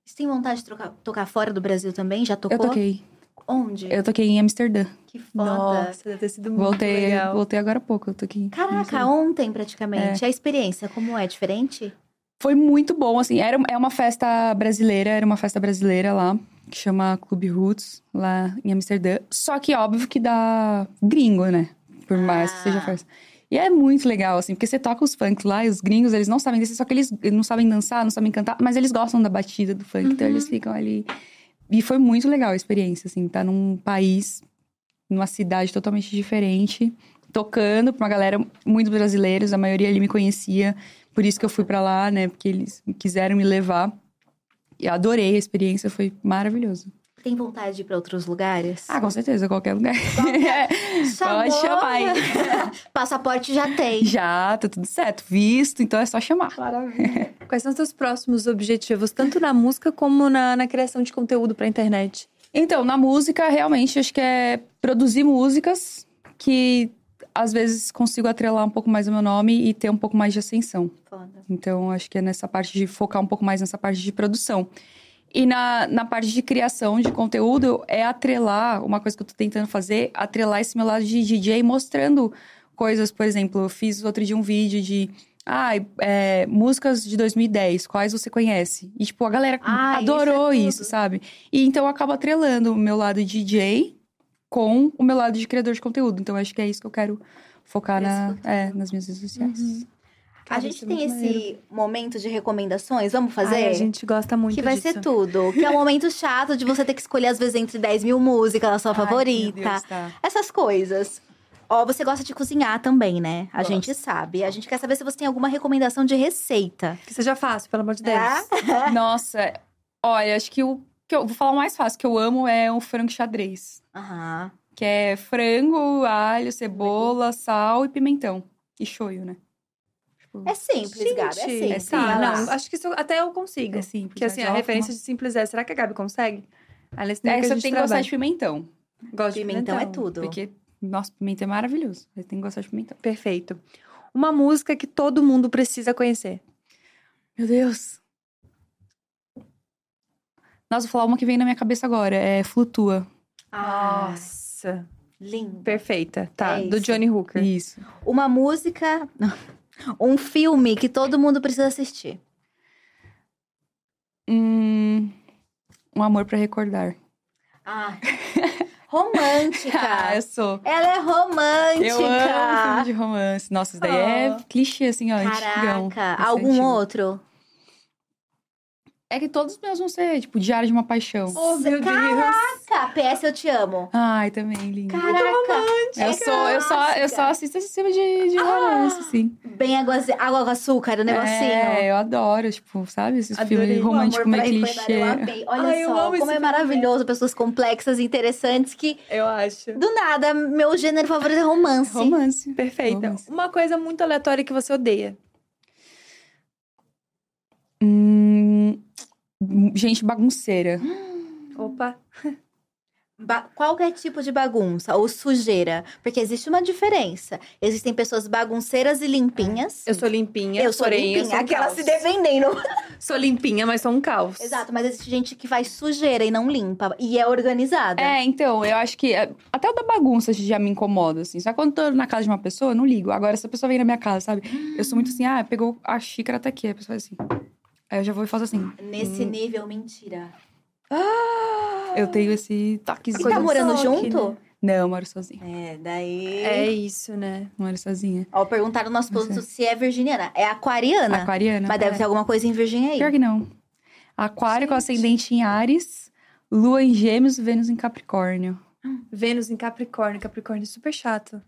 Você tem vontade de trocar- tocar fora do Brasil também? Já tocou? Eu toquei. Onde? Eu toquei em Amsterdã. Que foda. Nossa, deve ter sido muito Voltei, legal. voltei agora há pouco. Eu toquei. Caraca, ontem praticamente. A experiência, como é? Diferente? Foi muito bom, assim. Era, é uma festa brasileira, era uma festa brasileira lá, que chama Clube Roots, lá em Amsterdã. Só que óbvio que dá gringo, né? Por mais que seja Ah. festa. E é muito legal, assim, porque você toca os funks lá e os gringos, eles não sabem descer, só que eles não sabem dançar, não sabem cantar, mas eles gostam da batida do funk, então Uhum. eles ficam ali. E foi muito legal a experiência, assim, tá num país, numa cidade totalmente diferente, tocando pra uma galera muito brasileiros, a maioria ali me conhecia, por isso que eu fui pra lá, né, porque eles quiseram me levar. E adorei a experiência, foi maravilhoso. Tem vontade de ir pra outros lugares? Ah, com certeza, qualquer lugar. Pode chamar aí. Passaporte já tem. Já, tá tudo certo. Visto, então é só chamar. Maravilha. Quais são os teus próximos objetivos, tanto na música como na, na criação de conteúdo pra internet? Então, na música, realmente, acho que é produzir músicas que às vezes consigo atrelar um pouco mais o meu nome e ter um pouco mais de ascensão. Foda. Então, acho que é nessa parte de focar um pouco mais nessa parte de produção. E na, na parte de criação de conteúdo, é atrelar, uma coisa que eu tô tentando fazer, atrelar esse meu lado de DJ mostrando coisas, por exemplo, eu fiz outro dia um vídeo de. Ah, é, músicas de 2010, quais você conhece? E, tipo, a galera Ah, isso é adorou isso, sabe? E então eu acabo atrelando o meu lado de DJ com o meu lado de criador de conteúdo. Então, acho que é isso que eu quero focar na, é, nas minhas redes sociais. A Cara, gente é tem esse maneiro. momento de recomendações, vamos fazer? Ai, a gente gosta muito que vai disso. ser tudo. Que é um momento chato de você ter que escolher, às vezes, entre 10 mil músicas, a sua Ai, meu favorita. Deus, tá. Essas coisas. Ó, você gosta de cozinhar também, né? A Gosto. gente sabe. A gente quer saber se você tem alguma recomendação de receita. Que seja fácil, pelo amor de Deus. Ah? Nossa, olha, acho que o que eu vou falar o mais fácil que eu amo é o frango xadrez, Aham. que é frango, alho, cebola, sal e pimentão e shoyu, né? É simples, Gabi. É Gente, simples. é simples. não, acho que isso até eu consigo. é simples. Porque assim, mas a referência de simples é, será que a Gabi consegue? Aí nesse É, que a gente tem que gostar de pimentão, Gosto de Pimentão é tudo. porque nossa, pimentão é maravilhoso. Você tem que gostar de pimentão. Perfeito. Uma música que todo mundo precisa conhecer. Meu Deus. Nossa, vou falar uma que vem na minha cabeça agora. É Flutua. Ah, Nossa, lindo. perfeita. Tá, É do. Johnny Hooker. Isso. Uma música. Um filme que todo mundo precisa assistir. Hum, um amor pra recordar. Ah. Romântica. Ah, eu sou. Ela é romântica. Eu amo filme de romance. Nossa, isso daí é Oh. clichê, assim, ó. antigão. Caraca. É Algum antigo. outro? É que todos os meus vão ser, tipo, Diário de uma Paixão. Oh, meu Deus. Caraca, PS Eu Te Amo. Ai, também, lindo. Caraca. Eu sou, eu só, eu só assisto esse filme de, de romance, assim. Bem água, água com açúcar, o negocinho. É, eu adoro, tipo, sabe? Esses Adorei. filmes românticos pra recordar, clichê. Eu amei. Olha Ai, eu só, amo esse como é maravilhoso. Pessoas complexas, interessantes, que Eu acho. do nada, meu gênero favorito é romance. Romance. Perfeita. Romance. Uma coisa muito aleatória que você odeia. Hum, gente bagunceira. Opa. Ba- qualquer tipo de bagunça ou sujeira. Porque existe uma diferença. Existem pessoas bagunceiras e limpinhas. Eu sou limpinha, Eu sou porém eu limpinha, sou um aquela caos. se defendendo. Sou limpinha, mas sou um caos. Exato, mas existe gente que faz sujeira e não limpa. E é organizada. É, então, eu acho que é, até o da bagunça já me incomoda, assim. Só que quando eu tô na casa de uma pessoa, eu não ligo. Agora, se a pessoa vem na minha casa, sabe? Eu sou muito assim, ah, pegou a xícara até aqui. A pessoa faz assim. Aí eu já vou e faço assim. Nesse nível, mentira. Eu tenho esse toquezinho. Você coisa tá morando toque, junto? né? Não, eu moro sozinha. É, daí. É isso, né? Moro sozinha. Ó, perguntaram no nosso posto se é virginiana. É aquariana. Aquariana. Mas deve é. ter alguma coisa em virgem aí. Pior que não. Aquário com ascendente em Ares, Lua em Gêmeos, Vênus em Capricórnio. Vênus em Capricórnio. Capricórnio é super chato.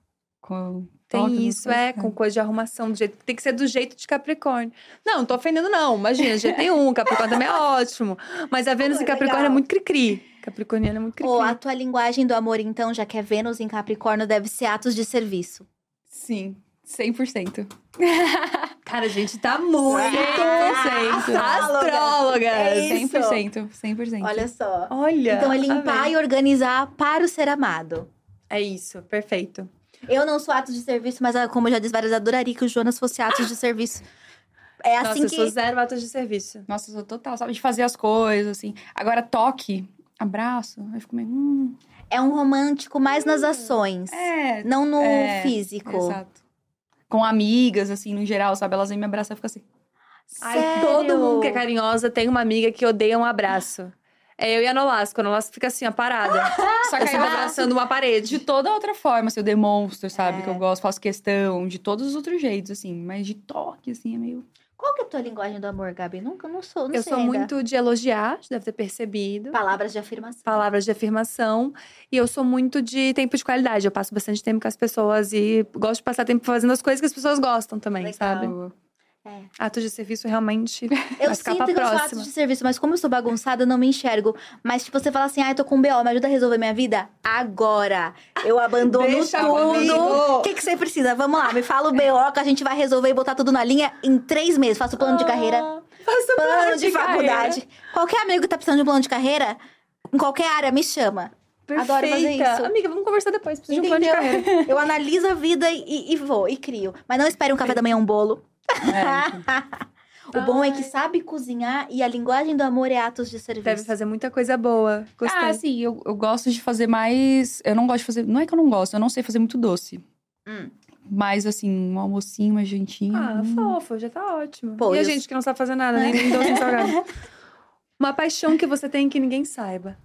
Com Tem toque, isso, sei. é, com coisa de arrumação, do jeito, tem que ser do jeito de Capricórnio. Não, não tô ofendendo, não. Imagina, de jeito nenhum. Capricórnio também é ótimo. Mas a Vênus Pô, em Capricórnio é legal. muito cri-cri. Capricorniana é muito cri-cri. Ou a tua linguagem do amor, então, já que é Vênus em Capricórnio, deve ser atos de serviço. Sim, 100%. Cara, a gente tá muito Astróloga. É isso. 100%, 100%. Olha só. Olha. Então é limpar amei. e organizar para o ser amado. É isso, perfeito. Eu não sou atos de serviço, mas ah, como eu já disse várias, adoraria que o Jonas fosse atos de serviço. É assim Nossa, eu que. sou zero atos de serviço. Nossa, eu sou total, sabe? De fazer as coisas, assim. Agora, toque, abraço, eu fico meio... Hum, É um romântico mais nas ações, é, não no É, físico. exato. Com amigas, assim, no geral, sabe? Elas vêm me abraçar e ficam assim... Ai, Sério? todo mundo que é carinhosa tem uma amiga que odeia um abraço. É eu e a Nolasco. A Nolasco fica assim, ó, parada. Só Eu que aí eu abraçando uma de parede. toda outra forma, assim, eu demonstro, sabe? É. Que eu gosto, faço questão, de todos os outros jeitos, assim. Mas de toque, assim, é meio... Qual que é a tua linguagem do amor, Gabi? Nunca, não sou, não Eu sei sou ainda. muito de elogiar, deve ter percebido. Palavras de afirmação. Palavras de afirmação. E eu sou muito de tempo de qualidade. Eu passo bastante tempo com as pessoas e gosto de passar tempo fazendo as coisas que as pessoas gostam também, Legal. sabe? É. Atos de serviço realmente Eu vai ficar sinto pra que eu sou próxima. atos de serviço, mas como eu sou bagunçada, eu não me enxergo. Mas, tipo, você fala assim, ai, tô com um BO, me ajuda a resolver minha vida? Agora! Eu abandono Deixa tudo. O que, que você precisa? Vamos lá, me fala o BO que a gente vai resolver e botar tudo na linha em três meses. Faço plano de carreira, Ah, Faço plano de, carreira. faculdade. Qualquer amigo que tá precisando de um plano de carreira, em qualquer área, me chama. Adoro fazer Perfeita. isso. Amiga, vamos conversar depois. Preciso de um plano de Entendeu? carreira. Eu analiso a vida e, e vou, e crio. Mas não espere um café da manhã, um bolo. É, O bom é que sabe cozinhar e a linguagem do amor é atos de serviço. Deve fazer muita coisa boa. Gostei. Ah, sim, eu, eu gosto de fazer mais. Eu não gosto de fazer. Não é que eu não gosto, eu não sei fazer muito doce. Hum. Mas, assim, um almocinho, uma jantinha. Ah, hum. fofo, já tá ótimo. Pô, e a eu- gente que não sabe fazer nada, nem, nem doce nem salgado. Uma paixão que você tem que ninguém saiba.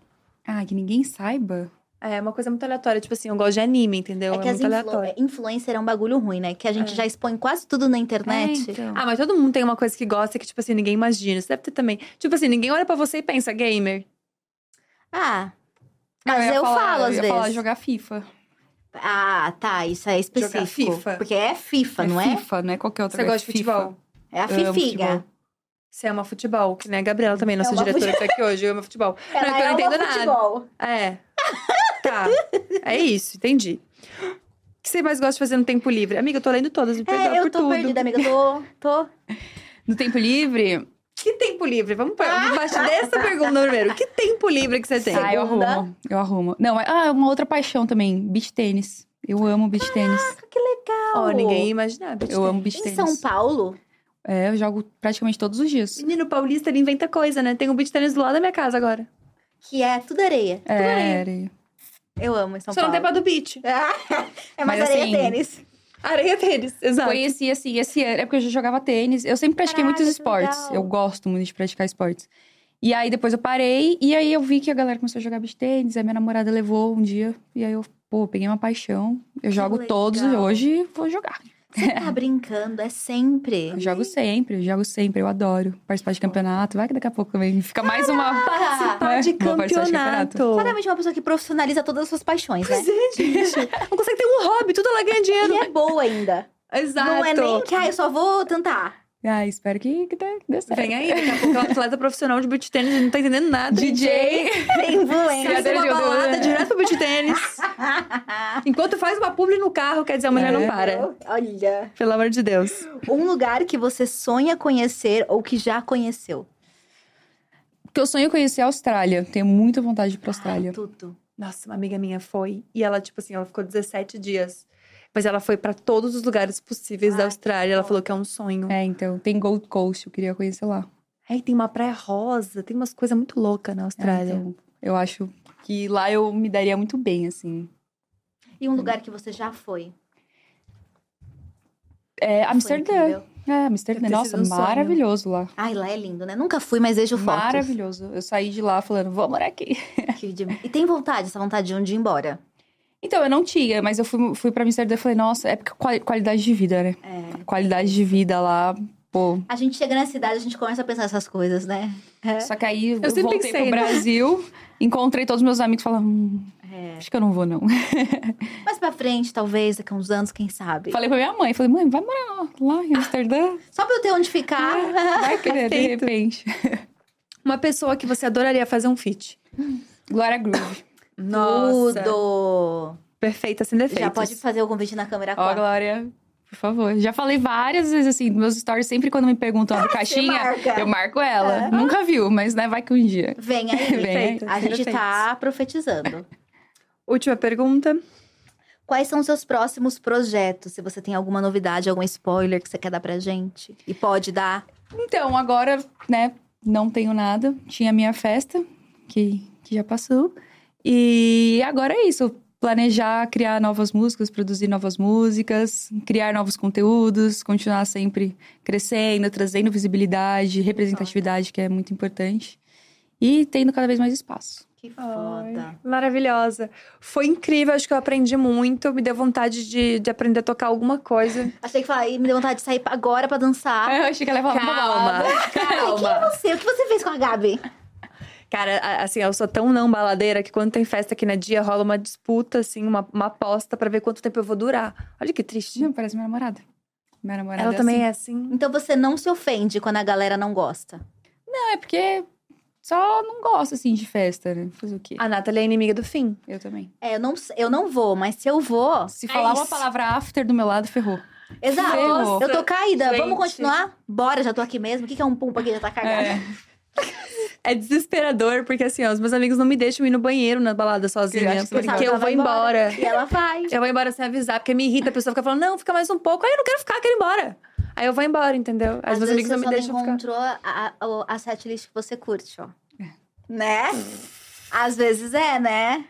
Ah, que ninguém saiba. É uma coisa muito aleatória. Tipo assim, eu gosto de anime, entendeu? É É, que as muito influ... aleatório. influencer é um bagulho ruim, né? Que a gente É. já expõe quase tudo na internet. É, então. Ah, mas todo mundo tem uma coisa que gosta que, tipo assim, ninguém imagina. Você deve ter também. Tipo assim, ninguém olha pra você e pensa, gamer. Ah, mas ia eu, falar- falo eu às vezes. falar jogar FIFA. Ah, tá, isso é específico. FIFA? Porque é FIFA, é não é? FIFA, não é qualquer outra Você gosta de futebol? É a fifiga. Você ama futebol, que nem a Gabriela também, nossa diretora que tá aqui hoje, ama futebol. Ela não, é que eu não entendo nada. futebol. É. Tá. É isso, entendi. O que você mais gosta de fazer no tempo livre? Amiga, eu tô lendo todas, me perdoa É, eu por tô tudo. perdida, amiga. Tô, tô. No tempo livre, Que tempo livre? Vamos per- embaixo dessa pergunta primeiro. Que tempo livre que você tem? ah, eu arrumo. Eu arrumo. Não, é- ah, uma outra paixão também, beach tênis. Eu amo beach tênis. Que legal! Ó, ninguém ia imaginar. beach Eu amo beach Em tênis. São Paulo? É, eu jogo praticamente todos os dias. Menino paulista, ele inventa coisa, né? Tem um beach tênis do lado da minha casa agora. Que é tudo areia. É, areia. areia. Eu amo em São Só não Paulo. tem pra do beach. é mais Mas areia assim, tênis. Areia tênis, exato. Conheci, assim, esse ano. É porque eu já jogava tênis. Eu sempre pratiquei Caralho, muitos que esportes. legal. Eu gosto muito de praticar esportes. E aí, depois eu parei. E aí, eu vi que a galera começou a jogar beach tênis. Aí, minha namorada levou um dia. E aí, eu, pô, peguei uma paixão. Eu jogo todos. legal. Hoje, vou jogar. Você tá brincando, é sempre. Eu jogo sempre, eu jogo sempre. Eu adoro participar de campeonato. Vai que daqui a pouco também fica mais uma... Participar de vou participar de campeonato. Claramente uma pessoa que profissionaliza todas as suas paixões, né? Pois é, gente. Não consegue ter um hobby, tudo ela ganha dinheiro. E é boa ainda. Exato. Não é nem que, ah, eu só vou tentar. Ah, espero que, que dê, dê certo. Vem aí, daqui a pouco é um atleta profissional de beach tênis e não tá entendendo nada. DJ. Tem influência. Sai de Cadeira uma balada direto pro beach tênis. Enquanto faz uma publi no carro, quer dizer, a mulher É. não para. Olha. Pelo amor de Deus. Um lugar que você sonha conhecer ou que já conheceu. Porque eu sonho conhecer a Austrália. Tenho muita vontade de ir pra Austrália. Ai, tudo. Nossa, uma amiga minha foi. E ela, tipo assim, ela ficou 17 dias. Mas ela foi pra todos os lugares possíveis da Austrália. Ela falou que é um sonho. É, então. Tem Gold Coast, eu queria conhecer lá. Aí tem uma praia rosa, tem umas coisas muito loucas na É, Austrália. então, eu acho que lá eu me daria muito bem, assim. E um lugar que você já foi? É, Amsterdã. É, Amsterdã. Nossa, um maravilhoso lá. Ai, lá é lindo, né? Nunca fui, mas vejo fotos. Maravilhoso. Eu saí de lá falando, vou morar aqui. E tem vontade, essa vontade de um dia ir embora. Então, eu não tinha, mas eu fui, fui pra Amsterdã e falei, nossa, é porque quali- qualidade de vida, né? É. Qualidade de vida lá, pô. A gente chega na cidade, a gente começa a pensar essas coisas, né? É. Só que aí eu, sempre voltei pensei, pro né? Brasil, encontrei todos meus amigos e falei, hum, É. acho que eu não vou, não. Mais pra frente, talvez, daqui a uns anos, quem sabe. Falei pra minha mãe, falei, mãe, vai morar lá, lá em Amsterdã? Só pra eu ter onde ficar. Vai querer, de repente. Uma pessoa que você adoraria fazer um feat. Glória Groove. Tudo! Perfeita, sem defeitos. Já pode fazer o convite na câmera Ó, 4. Glória, por favor. Já falei várias vezes, assim, meus stories, sempre quando me perguntam do caixinha, eu marco ela. É. Nunca viu, mas né, vai que um dia. Vem aí. Vem aí. A gente tá profetizando. Última pergunta. Quais são os seus próximos projetos? Se você tem alguma novidade, algum spoiler que você quer dar pra gente. E pode dar. Então, agora, né, não tenho nada. Tinha minha festa, que, que já passou. E agora é isso. Planejar, criar novas músicas, produzir novas músicas, criar novos conteúdos, continuar sempre crescendo, trazendo visibilidade, representatividade, que é muito importante. E tendo cada vez mais espaço. Que foda. Ai, maravilhosa. Foi incrível, acho que eu aprendi muito. Me deu vontade de, de aprender a tocar alguma coisa. Achei que falar, e me deu vontade de sair agora pra dançar. Eu achei que ela ia falar Calma, balada. E quem é calma. você? O que você fez com a Gabi? Cara, assim, eu sou tão não baladeira que quando tem festa aqui na dia, rola uma disputa, assim, uma, uma aposta pra ver quanto tempo eu vou durar. Olha que triste. Não, parece minha namorada. Minha namorada Ela é também assim. é assim. Então você não se ofende quando a galera não gosta. Não, é porque só não gosto, assim, de festa, né? Fazer o quê? A Nathalie é inimiga do fim. Eu também. É, eu não, eu não vou, mas se eu vou. Se é falar uma palavra after do meu lado, ferrou. Exato. Ferrou. Eu tô caída. Gente. Vamos continuar? Bora, já tô aqui mesmo. O que que é um pumpa aqui? Já tá cagada. É desesperador, porque assim, ó, os meus amigos não me deixam ir no banheiro na balada sozinha. você Porque Ela eu vou vai embora. E ela vai. Eu vou embora sem avisar, porque me irrita a pessoa fica falando, não, fica mais um pouco. Aí eu não quero ficar, quero ir embora. Aí eu vou embora, entendeu? Aí Às os meus amigos não você me deixam ficar. encontrou a, a, a setlist que você curte, ó. Né? Às vezes é, né?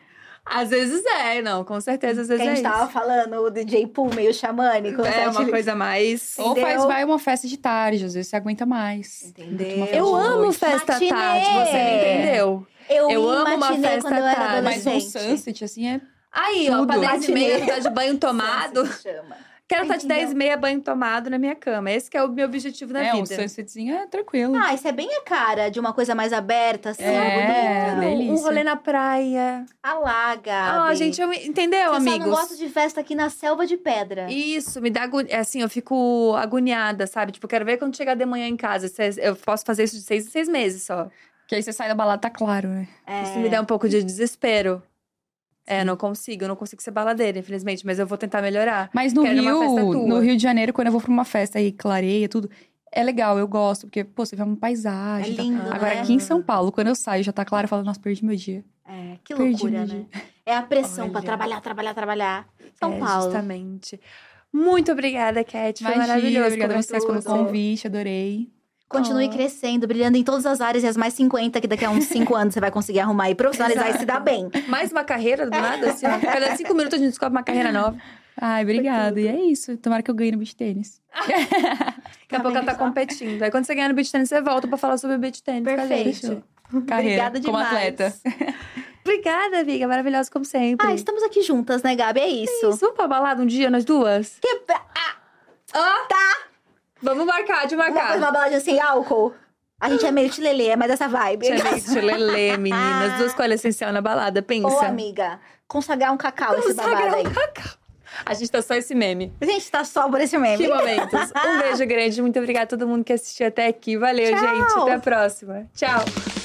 Às vezes é, não, com certeza, às vezes a é gente isso. tava falando, o DJ Pool meio xamânico. É uma setlist. coisa mais. Ou Entendeu? faz, vai uma festa de tarde, às vezes você aguenta mais. Entendeu? Eu de amo noite. festa Matinê. tarde, você não entendeu? Eu, Eu amo uma festa tarde, Mas um sunset, assim, é... Aí, ó, pra Tudo. 10 e meia, tá de banho tomado. Chama. Quero estar de Entendeu? 10 e meia, banho tomado na minha cama. Esse que é o meu objetivo na é, um vida. sunsetzinho é tranquilo. Ah, isso é bem a cara de uma coisa mais aberta, assim, É, bonita. delícia. um rolê na praia. Alaga. Ah, gente, eu, entendeu, Você amigos? só não gosta de festa aqui na selva de pedra. Isso, me dá agonia. Assim, eu fico agoniada, sabe? Tipo, eu quero ver quando chegar de manhã em casa. Se- Eu posso fazer isso de seis em seis meses só. Que aí você sai da balada, tá claro, né? É. Isso me dá um pouco de desespero. É, não consigo, eu não consigo ser baladeira, infelizmente, mas eu vou tentar melhorar. Mas no Quero Rio, no Rio de Janeiro, quando eu vou pra uma festa e clareia tudo, é legal, eu gosto, porque, pô, você vê uma paisagem. É lindo, Agora, né? aqui em São Paulo, quando eu saio, já tá claro, eu falo, nossa, perdi meu dia. É, que Perdi loucura, meu né? dia. É a pressão pra Olha. trabalhar, trabalhar, trabalhar. São É, Paulo. Justamente. Muito obrigada, Cat. Foi Imagina, maravilhoso. obrigada a vocês pelo convite, adorei. Continue Oh. crescendo, brilhando em todas as áreas e as mais 50 que daqui a uns 5 anos você vai conseguir arrumar e profissionalizar e se dar bem. Mais uma carreira do nada, assim, ó. Cada cinco minutos a gente descobre uma carreira nova. Ai, obrigada. E é isso. Tomara que eu ganhe no beach tênis. Daqui a pouco ela tá competindo. Aí quando você ganhar no beat tênis, você volta pra falar sobre beat tênis. com a gente. Perfeito. Carreira Obrigada como demais. atleta. Obrigada, amiga. Maravilhosa como sempre. Ah, estamos aqui juntas, né, Gabi? É isso. Isso, vamos pra balada um dia, nós duas? Que... Ah, tá. Vamos marcar, de marcar. uma baladinha sem álcool. A gente é meio tilelê, é mais essa vibe. Gente, lelê, meninas. Duas coisas essencial na balada, pensa. Ô, amiga, consagrar um cacau esse Consagrar babado um aí. A gente tá só esse meme. A gente tá só por esse meme. Que momentos. Um beijo grande. Muito obrigada a todo mundo que assistiu até aqui. Valeu, Tchau. gente. Até a próxima. Tchau.